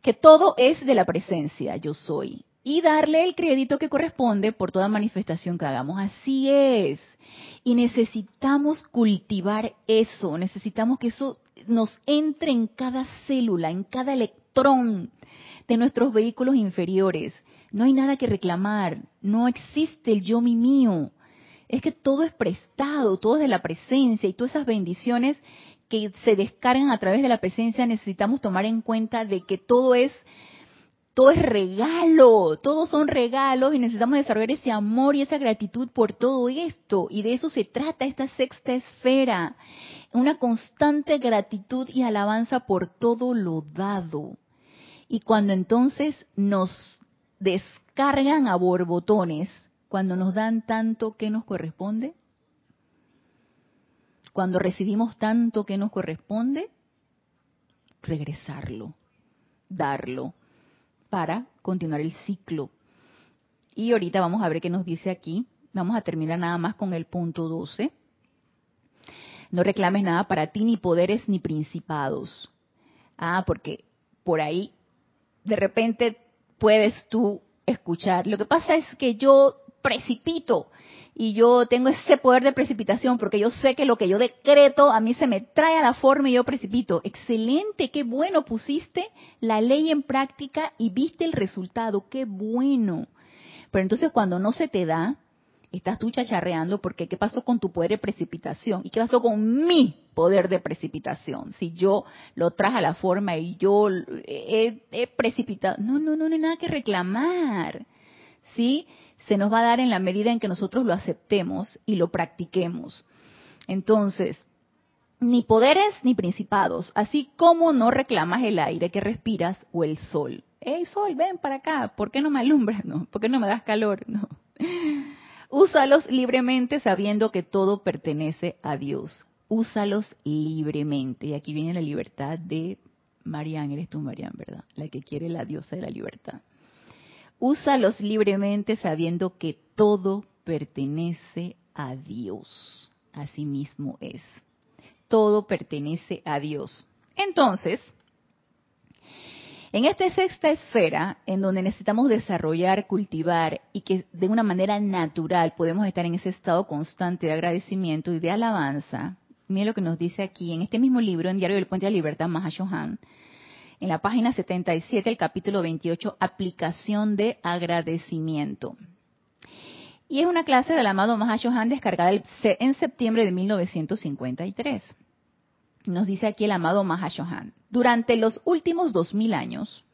que todo es de la presencia, yo soy. Y darle el crédito que corresponde por toda manifestación que hagamos. Así es. Y necesitamos cultivar eso, necesitamos que eso nos entre en cada célula, en cada electrón de nuestros vehículos inferiores. No hay nada que reclamar, no existe el yo mi mío Es que todo es prestado, todo es de la presencia y todas esas bendiciones que se descargan a través de la presencia necesitamos tomar en cuenta de que todo es todo es regalo, todos son regalos y necesitamos desarrollar ese amor y esa gratitud por todo esto. Y de eso se trata esta sexta esfera, una constante gratitud y alabanza por todo lo dado. Y cuando entonces nos descargan a borbotones, cuando nos dan tanto que nos corresponde, cuando recibimos tanto que nos corresponde, regresarlo, darlo para continuar el ciclo. Y ahorita vamos a ver qué nos dice aquí. Vamos a terminar nada más con el punto 12. No reclames nada para ti, ni poderes ni principados. Ah, porque por ahí de repente puedes tú escuchar. Lo que pasa es que yo precipito y yo tengo ese poder de precipitación porque yo sé que lo que yo decreto a mí se me trae a la forma y yo precipito. Excelente, qué bueno, pusiste la ley en práctica y viste el resultado, qué bueno. Pero entonces cuando no se te da, estás tú chacharreando porque ¿qué pasó con tu poder de precipitación? ¿Y qué pasó con mi poder de precipitación? Si yo lo traje a la forma y yo he, he precipitado, no, no, no, no hay nada que reclamar. ¿Sí? Se nos va a dar en la medida en que nosotros lo aceptemos y lo practiquemos. Entonces, ni poderes ni principados, así como no reclamas el aire que respiras o el sol. ¡Ey, sol, ven para acá! ¿Por qué no me alumbras? No, ¿por qué no me das calor? *laughs* No. Úsalos libremente sabiendo que todo pertenece a Dios. Úsalos libremente. Y aquí viene la libertad de Marian, eres tú Marian, ¿verdad? La que quiere la diosa de la libertad. Úsalos libremente sabiendo que todo pertenece a Dios. Así mismo es. Todo pertenece a Dios. Entonces, en esta sexta esfera, en donde necesitamos desarrollar, cultivar y que de una manera natural podemos estar en ese estado constante de agradecimiento y de alabanza, miren lo que nos dice aquí en este mismo libro, en Diario del Puente de la Libertad, Mahashohan, en la página 77, el capítulo 28, aplicación de agradecimiento. Y es una clase del amado Mahashohan descargada en septiembre de 1953. Nos dice aquí el amado Mahashohan, durante los últimos dos mil años,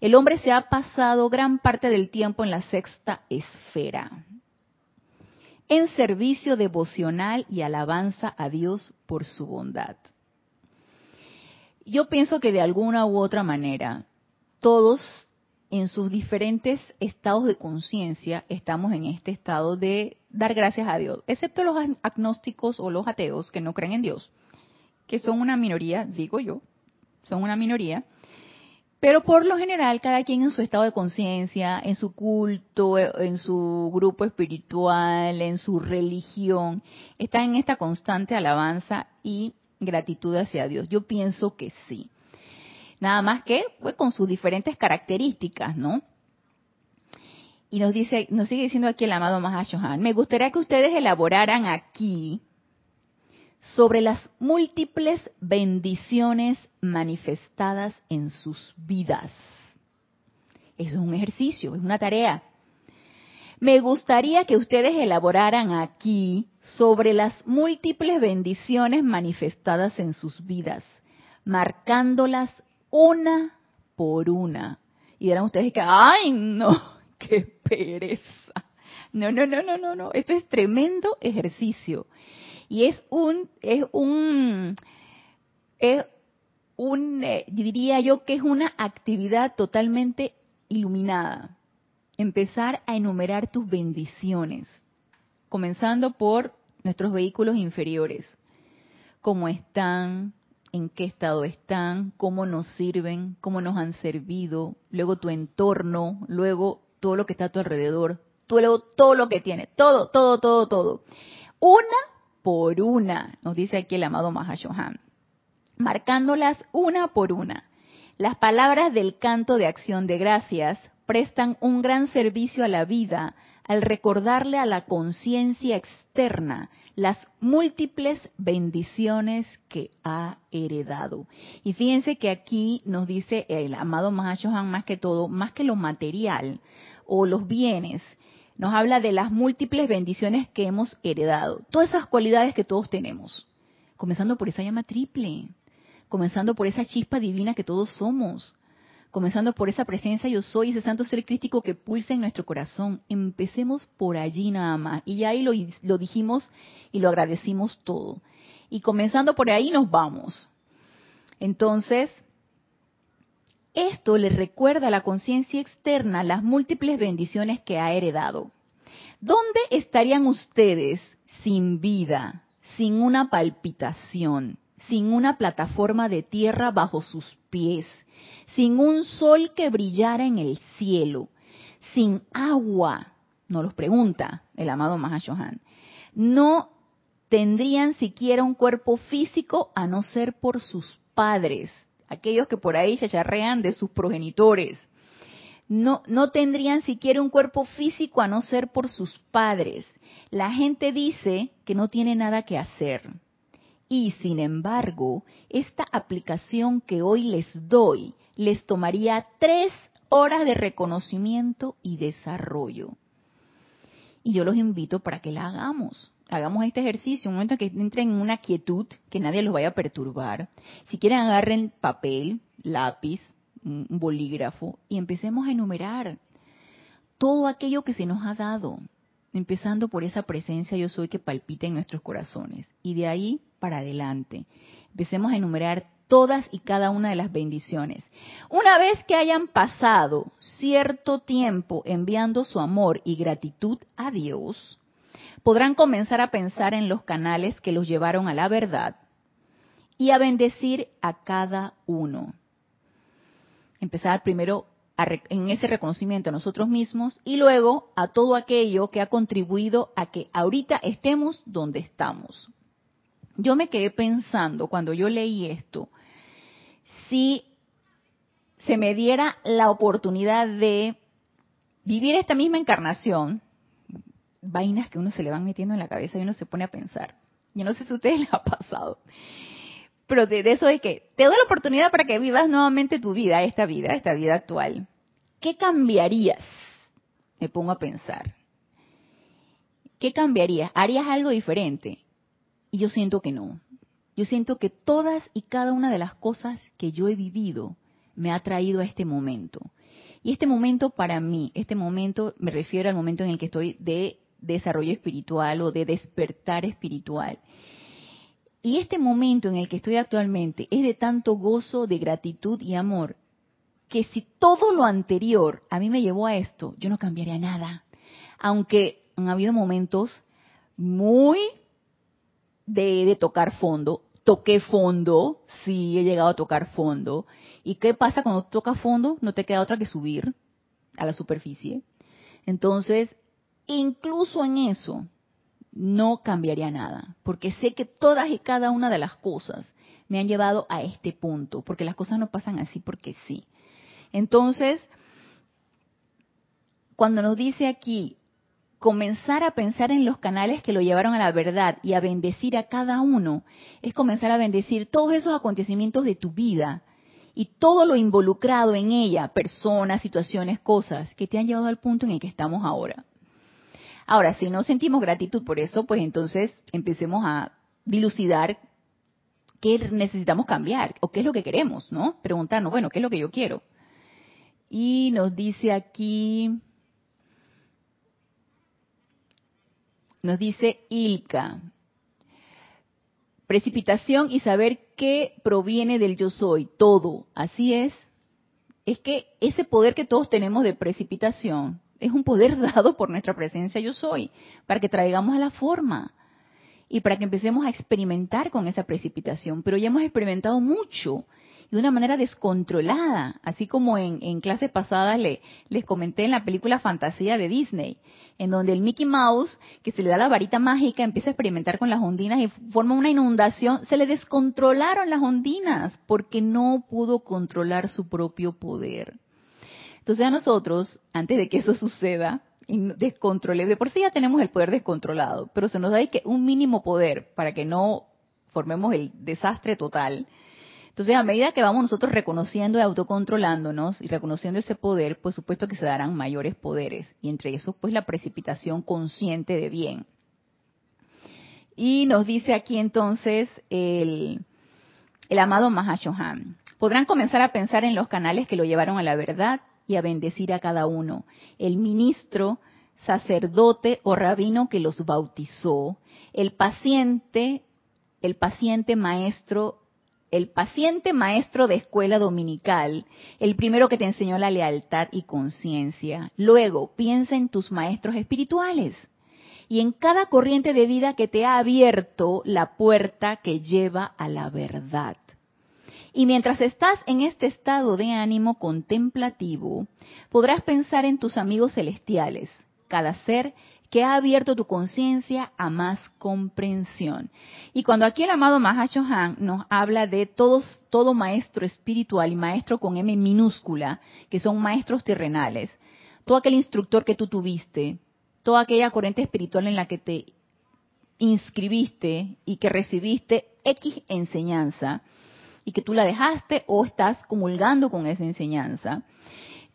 el hombre se ha pasado gran parte del tiempo en la sexta esfera, en servicio devocional y alabanza a Dios por su bondad yo pienso que de alguna u otra manera, todos en sus diferentes estados de conciencia estamos en este estado de dar gracias a Dios, excepto los agnósticos o los ateos que no creen en Dios, que son una minoría, digo yo, son una minoría, pero por lo general cada quien en su estado de conciencia, en su culto, en su grupo espiritual, en su religión, está en esta constante alabanza y gratitud hacia Dios? Yo pienso que sí. Nada más que pues, con sus diferentes características, ¿no? Y nos dice, nos sigue diciendo aquí el amado Mahashohan, me gustaría que ustedes elaboraran aquí sobre las múltiples bendiciones manifestadas en sus vidas. Eso es un ejercicio, es una tarea. Me gustaría que ustedes elaboraran aquí sobre las múltiples bendiciones manifestadas en sus vidas, marcándolas una por una. Y dirán ustedes que, ay, no, *laughs* qué pereza. No, no, no, no, no, no. Esto es tremendo ejercicio. Y es un, es un, es un, eh, diría yo que es una actividad totalmente iluminada. Empezar a enumerar tus bendiciones comenzando por nuestros vehículos inferiores. ¿Cómo están? ¿En qué estado están? ¿Cómo nos sirven? ¿Cómo nos han servido? Luego tu entorno, luego todo lo que está a tu alrededor, luego todo lo que tiene, todo, todo, todo, todo. Una por una, nos dice aquí el amado Mahashohan, marcándolas una por una. Las palabras del canto de acción de gracias prestan un gran servicio a la vida al recordarle a la conciencia externa las múltiples bendiciones que ha heredado. Y fíjense que aquí nos dice el amado Mahashohan más que todo, más que lo material o los bienes, nos habla de las múltiples bendiciones que hemos heredado, todas esas cualidades que todos tenemos, comenzando por esa llama triple, comenzando por esa chispa divina que todos somos, comenzando por esa presencia yo soy, ese santo ser crístico que pulsa en nuestro corazón. Empecemos por allí nada más. Y ya ahí lo, lo dijimos y lo agradecimos todo. Y comenzando por ahí nos vamos. Entonces, esto le recuerda a la conciencia externa las múltiples bendiciones que ha heredado. ¿Dónde estarían ustedes sin vida, sin una palpitación, sin una plataforma de tierra bajo sus pies, sin un sol que brillara en el cielo, sin agua? Nos los pregunta el amado Mahashohan. No tendrían siquiera un cuerpo físico a no ser por sus padres aquellos que por ahí chacharrean de sus progenitores. No, no tendrían siquiera un cuerpo físico a no ser por sus padres. La gente dice que no tiene nada que hacer. Y sin embargo, esta aplicación que hoy les doy les tomaría tres horas de reconocimiento y desarrollo. Y yo los invito para que la hagamos hagamos este ejercicio, un momento que entren en una quietud, que nadie los vaya a perturbar. Si quieren, agarren papel, lápiz, un bolígrafo y empecemos a enumerar todo aquello que se nos ha dado, empezando por esa presencia yo soy que palpita en nuestros corazones. Y de ahí para adelante, empecemos a enumerar todas y cada una de las bendiciones. Una vez que hayan pasado cierto tiempo enviando su amor y gratitud a Dios, podrán comenzar a pensar en los canales que los llevaron a la verdad y a bendecir a cada uno. Empezar primero en ese reconocimiento a nosotros mismos y luego a todo aquello que ha contribuido a que ahorita estemos donde estamos. Yo me quedé pensando cuando yo leí esto, si se me diera la oportunidad de vivir esta misma encarnación, vainas que uno se le van metiendo en la cabeza y uno se pone a pensar. Yo no sé si a ustedes *laughs* les ha pasado. Pero de, eso de que te doy la oportunidad para que vivas nuevamente tu vida, esta vida, esta vida actual. ¿Qué cambiarías? Me pongo a pensar. ¿Qué cambiarías? ¿Harías algo diferente? Y yo siento que no. Yo siento que todas y cada una de las cosas que yo he vivido me ha traído a este momento. Y este momento para mí, este momento me refiero al momento en el que estoy de desarrollo espiritual o de despertar espiritual. Y este momento en el que estoy actualmente es de tanto gozo, de gratitud y amor, que si todo lo anterior a mí me llevó a esto, yo no cambiaría nada. Aunque han habido momentos muy de, de tocar fondo. Toqué fondo, sí, he llegado a tocar fondo. ¿Y qué pasa cuando tocas fondo? No te queda otra que subir a la superficie. Entonces, incluso en eso no cambiaría nada, porque sé que todas y cada una de las cosas me han llevado a este punto, porque las cosas no pasan así porque sí. Entonces, cuando nos dice aquí, comenzar a pensar en los canales que lo llevaron a la verdad y a bendecir a cada uno, es comenzar a bendecir todos esos acontecimientos de tu vida y todo lo involucrado en ella, personas, situaciones, cosas, que te han llevado al punto en el que estamos ahora. Ahora, si no sentimos gratitud por eso, pues entonces empecemos a dilucidar qué necesitamos cambiar o qué es lo que queremos, ¿no? Preguntarnos, bueno, ¿qué es lo que yo quiero? Y nos dice aquí, nos dice Ilka, precipitación y saber qué proviene del yo soy, todo, así es. Es que ese poder que todos tenemos de precipitación es un poder *laughs* dado por nuestra presencia yo soy, para que traigamos a la forma y para que empecemos a experimentar con esa precipitación. Pero ya hemos experimentado mucho de una manera descontrolada, así como en, en clases pasadas le, les comenté en la película Fantasía de Disney, en donde el Mickey Mouse, que se le da la varita mágica, empieza a experimentar con las ondinas y forma una inundación, se le descontrolaron las ondinas porque no pudo controlar su propio poder. Entonces a nosotros, antes de que eso suceda, descontrole, de por sí ya tenemos el poder descontrolado, pero se nos da que un mínimo poder para que no formemos el desastre total. Entonces, a medida que vamos nosotros reconociendo y autocontrolándonos y reconociendo ese poder, pues supuesto que se darán mayores poderes. Y entre esos, pues la precipitación consciente de bien. Y nos dice aquí entonces el, el amado Mahashohan. Podrán comenzar a pensar en los canales que lo llevaron a la verdad y a bendecir a cada uno. El ministro, sacerdote o rabino que los bautizó, el paciente, el paciente maestro, el paciente maestro de escuela dominical, el primero que te enseñó la lealtad y conciencia. Luego, piensa en tus maestros espirituales y en cada corriente de vida que te ha abierto la puerta que lleva a la verdad. Y mientras estás en este estado de ánimo contemplativo, podrás pensar en tus amigos celestiales, cada ser que ha abierto tu conciencia a más comprensión. Y cuando aquí el amado Mahashohan nos habla de todos, todo maestro espiritual y maestro con M minúscula, que son maestros terrenales, todo aquel instructor que tú tuviste, toda aquella corriente espiritual en la que te inscribiste y que recibiste X enseñanza, y que tú la dejaste o estás comulgando con esa enseñanza.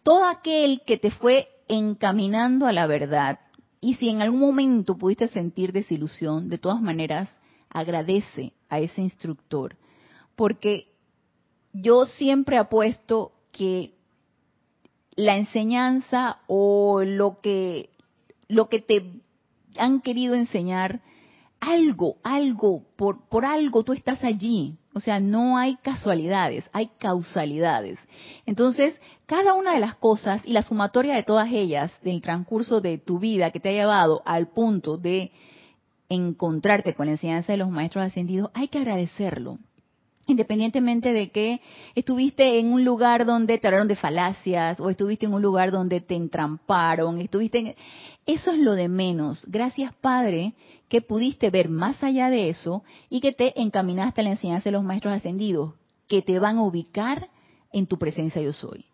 Todo aquel que te fue encaminando a la verdad, y si en algún momento pudiste sentir desilusión, de todas maneras, agradece a ese instructor, porque yo siempre apuesto que la enseñanza o lo que lo que te han querido enseñar algo, algo, por, por algo tú estás allí. O sea, no hay casualidades, hay causalidades. Entonces, cada una de las cosas y la sumatoria de todas ellas del transcurso de tu vida que te ha llevado al punto de encontrarte con la enseñanza de los maestros ascendidos, hay que agradecerlo independientemente de que estuviste en un lugar donde te hablaron de falacias o estuviste en un lugar donde te entramparon, estuviste en... Eso es lo de menos. Gracias, Padre, que pudiste ver más allá de eso y que te encaminaste a la enseñanza de los maestros ascendidos, que te van a ubicar en tu presencia yo soy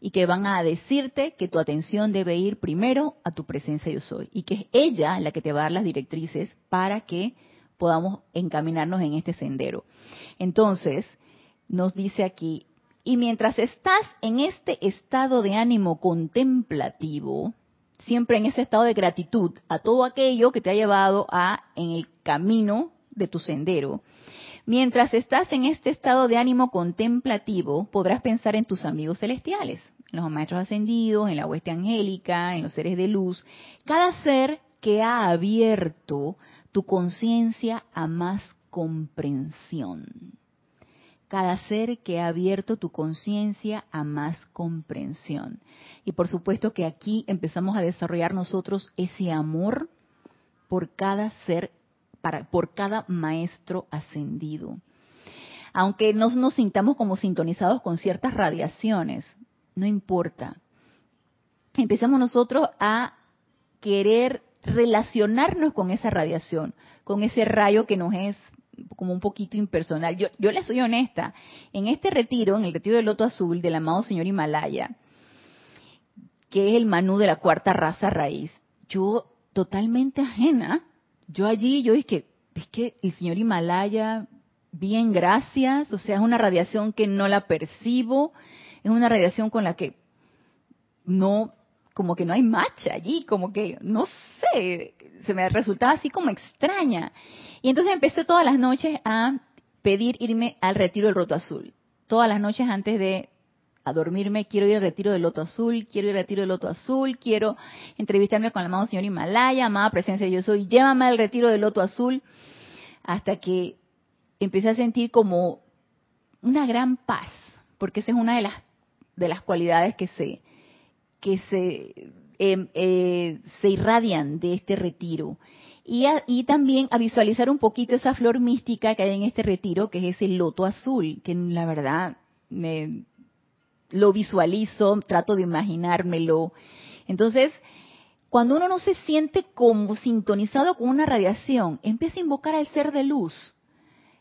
y que van a decirte que tu atención debe ir primero a tu presencia yo soy y que es ella la que te va a dar las directrices para que podamos encaminarnos en este sendero. Entonces, nos dice aquí, y mientras estás en este estado de ánimo contemplativo, siempre en ese estado de gratitud a todo aquello que te ha llevado a en el camino de tu sendero, mientras estás en este estado de ánimo contemplativo, podrás pensar en tus amigos celestiales, en los maestros ascendidos, en la hueste angélica, en los seres de luz, cada ser que ha abierto tu conciencia a más comprensión. Cada ser que ha abierto tu conciencia a más comprensión. Y por supuesto que aquí empezamos a desarrollar nosotros ese amor por cada ser, para, por cada maestro ascendido. Aunque no nos sintamos como sintonizados con ciertas radiaciones, no importa. Empezamos nosotros a querer relacionarnos con esa radiación, con ese rayo que nos es como un poquito impersonal. Yo, yo le soy honesta, en este retiro, en el retiro del Loto Azul del amado señor Himalaya, que es el Manú de la cuarta raza raíz, yo totalmente ajena, yo allí, yo dije, es que el señor Himalaya, bien, gracias, o sea, es una radiación que no la percibo, es una radiación con la que no como que no hay match allí, como que, no sé, se me resultaba así como extraña. Y entonces empecé todas las noches a pedir irme al retiro del Roto Azul. Todas las noches antes de a dormirme, quiero ir al retiro del Loto Azul, quiero ir al retiro del Loto Azul, quiero entrevistarme con el amado señor Himalaya, amada presencia yo soy, llévame al retiro del Loto Azul, hasta que empecé a sentir como una gran paz, porque esa es una de las, de las cualidades que se, que se, em, eh, se irradian de este retiro. Y, y, también a visualizar un poquito esa flor mística que hay en este retiro, que es ese loto azul, que la verdad me lo visualizo, trato de imaginármelo. Entonces, cuando uno no se siente como sintonizado con una radiación, empieza a invocar al ser de luz.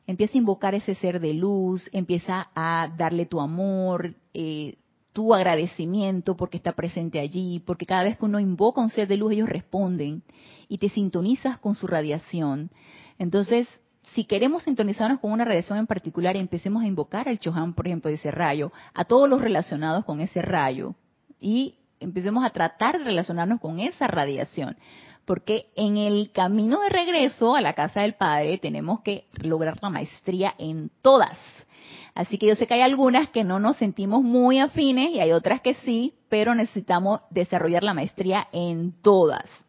Empieza a invocar ese ser de luz, empieza a darle tu amor, eh, tu agradecimiento porque está presente allí, porque cada vez que uno invoca un ser de luz ellos responden y te sintonizas con su radiación. Entonces, si queremos sintonizarnos con una radiación en particular, empecemos a invocar al Chohan, por ejemplo, de ese rayo, a todos los relacionados con ese rayo, y empecemos a tratar de relacionarnos con esa radiación. Porque en el camino de regreso a la casa del Padre tenemos que lograr la maestría en todas. Así que yo sé que hay algunas que no nos sentimos muy afines y hay otras que sí, pero necesitamos desarrollar la maestría en todas.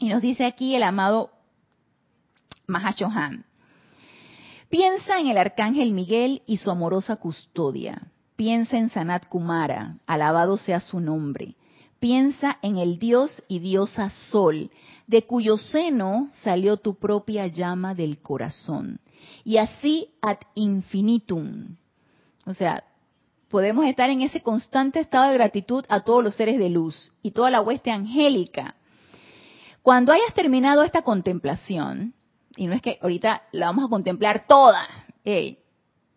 Y nos dice aquí el amado Mahashohan. Piensa en el arcángel Miguel y su amorosa custodia. Piensa en Sanat Kumara, alabado sea su nombre. Piensa en el Dios y diosa Sol, de cuyo seno salió tu propia llama del corazón. Y así ad infinitum. O sea, podemos estar en ese constante estado de gratitud a todos los seres de luz y toda la hueste angélica. Cuando hayas terminado esta contemplación, y no es que ahorita la vamos a contemplar toda,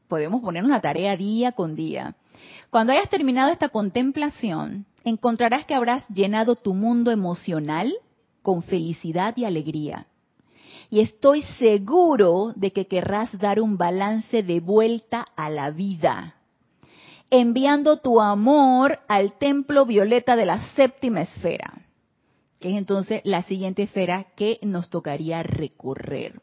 podemos ponernos la tarea día con día. Cuando hayas terminado esta contemplación, encontrarás que habrás llenado tu mundo emocional con felicidad y alegría. Y estoy seguro de que querrás dar un balance de vuelta a la vida, enviando tu amor al templo violeta de la séptima esfera que es entonces la siguiente esfera que nos tocaría recorrer.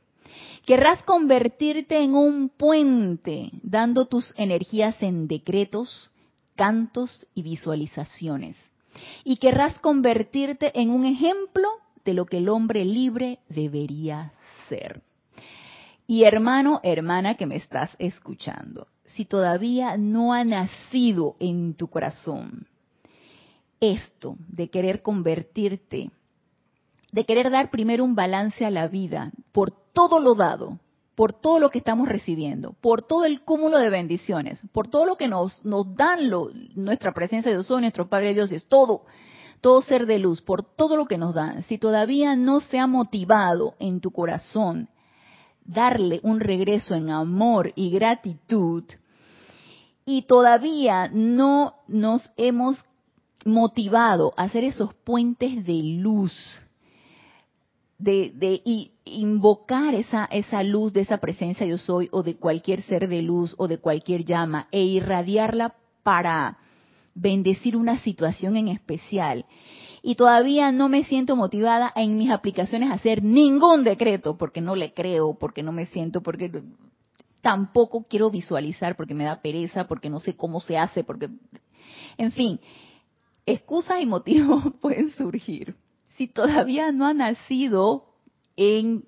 Querrás convertirte en un puente, dando tus energías en decretos, cantos y visualizaciones. Y querrás convertirte en un ejemplo de lo que el hombre libre debería ser. Y hermano, hermana que me estás escuchando, si todavía no ha nacido en tu corazón esto de querer convertirte, de querer dar primero un balance a la vida por todo lo dado, por todo lo que estamos recibiendo, por todo el cúmulo de bendiciones, por todo lo que nos, nos dan lo, nuestra presencia de Dios, nuestro Padre Dios, es todo, todo ser de luz, por todo lo que nos dan. Si todavía no se ha motivado en tu corazón darle un regreso en amor y gratitud, y todavía no nos hemos motivado a hacer esos puentes de luz, de, de invocar esa, esa luz de esa presencia yo soy o de cualquier ser de luz o de cualquier llama e irradiarla para bendecir una situación en especial. Y todavía no me siento motivada en mis aplicaciones a hacer ningún decreto porque no le creo, porque no me siento, porque tampoco quiero visualizar porque me da pereza, porque no sé cómo se hace, porque, en fin, excusas y motivos *laughs* pueden surgir. Si todavía no ha nacido en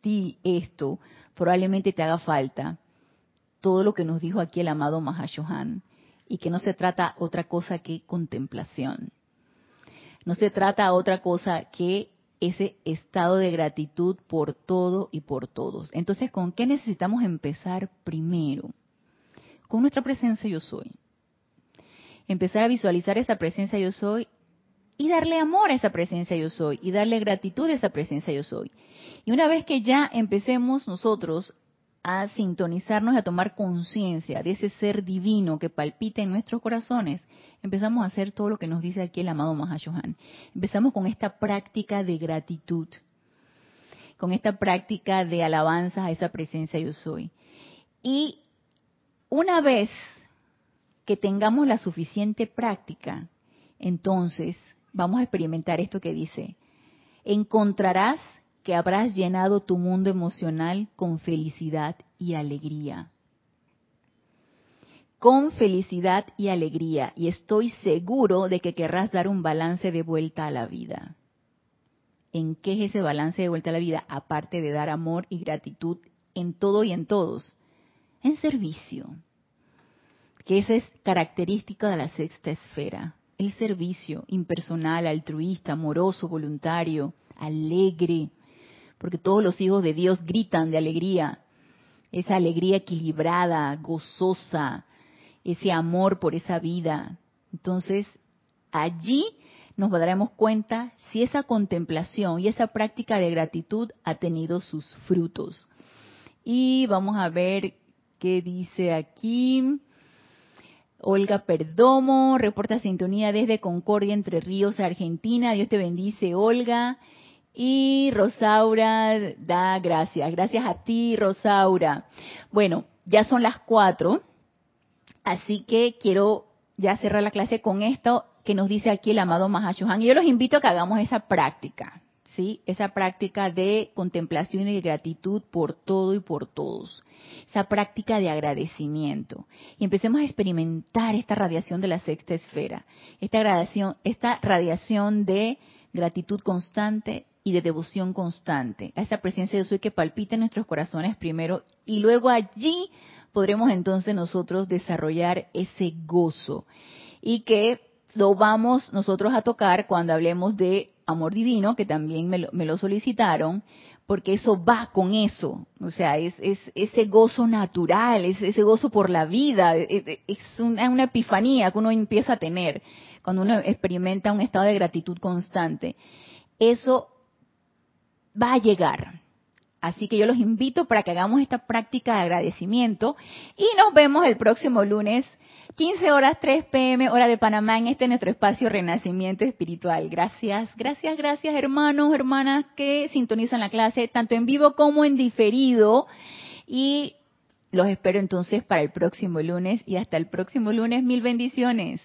ti esto, probablemente te haga falta todo lo que nos dijo aquí el amado Mahashohan y que no se trata otra cosa que contemplación. No se trata otra cosa que ese estado de gratitud por todo y por todos. Entonces, ¿con qué necesitamos empezar primero? Con nuestra presencia yo soy empezar a visualizar esa presencia yo soy y darle amor a esa presencia yo soy y darle gratitud a esa presencia yo soy. Y una vez que ya empecemos nosotros a sintonizarnos a tomar conciencia de ese ser divino que palpita en nuestros corazones, empezamos a hacer todo lo que nos dice aquí el amado Mahashohan. Empezamos con esta práctica de gratitud, con esta práctica de alabanza a esa presencia yo soy. Y una vez que tengamos la suficiente práctica, entonces vamos a experimentar esto que dice, encontrarás que habrás llenado tu mundo emocional con felicidad y alegría. Con felicidad y alegría, y estoy seguro de que querrás dar un balance de vuelta a la vida. ¿En qué es ese balance de vuelta a la vida? Aparte de dar amor y gratitud en todo y en todos. En servicio, que esa es característica de la sexta esfera. El servicio impersonal, altruista, amoroso, voluntario, alegre, porque todos los hijos de Dios gritan de alegría, esa alegría equilibrada, gozosa, ese amor por esa vida. Entonces, allí nos daremos cuenta si esa contemplación y esa práctica de gratitud ha tenido sus frutos. Y vamos a ver qué dice aquí. Olga Perdomo, reporta sintonía desde Concordia, Entre Ríos, Argentina. Dios te bendice, Olga. Y Rosaura da gracias. Gracias a ti, Rosaura. Bueno, ya son las cuatro. Así que quiero ya cerrar la clase con esto que nos dice aquí el amado Mahashohan. Y yo los invito a que hagamos esa práctica, ¿sí? Esa práctica de contemplación y de gratitud por todo y por todos. Esa práctica de agradecimiento. Y empecemos a experimentar esta radiación de la sexta esfera. Esta esta radiación de gratitud constante y de devoción constante. A esta presencia de Dios que palpita en nuestros corazones primero y luego allí podremos entonces nosotros desarrollar ese gozo. Y que lo vamos nosotros a tocar cuando hablemos de amor divino, que también me lo, solicitaron, porque eso va con eso, o sea, es, ese gozo natural, es ese gozo por la vida, es, una, una epifanía que uno empieza a tener cuando uno experimenta un estado de gratitud constante. Eso va a llegar, Así que yo los invito para que hagamos esta práctica de agradecimiento y nos vemos el próximo lunes, 15 horas 3 pm, hora de Panamá, en este nuestro espacio Renacimiento Espiritual. Gracias, gracias, gracias hermanos, hermanas que sintonizan la clase, tanto en vivo como en diferido. Y los espero entonces para el próximo lunes y hasta el próximo lunes, mil bendiciones.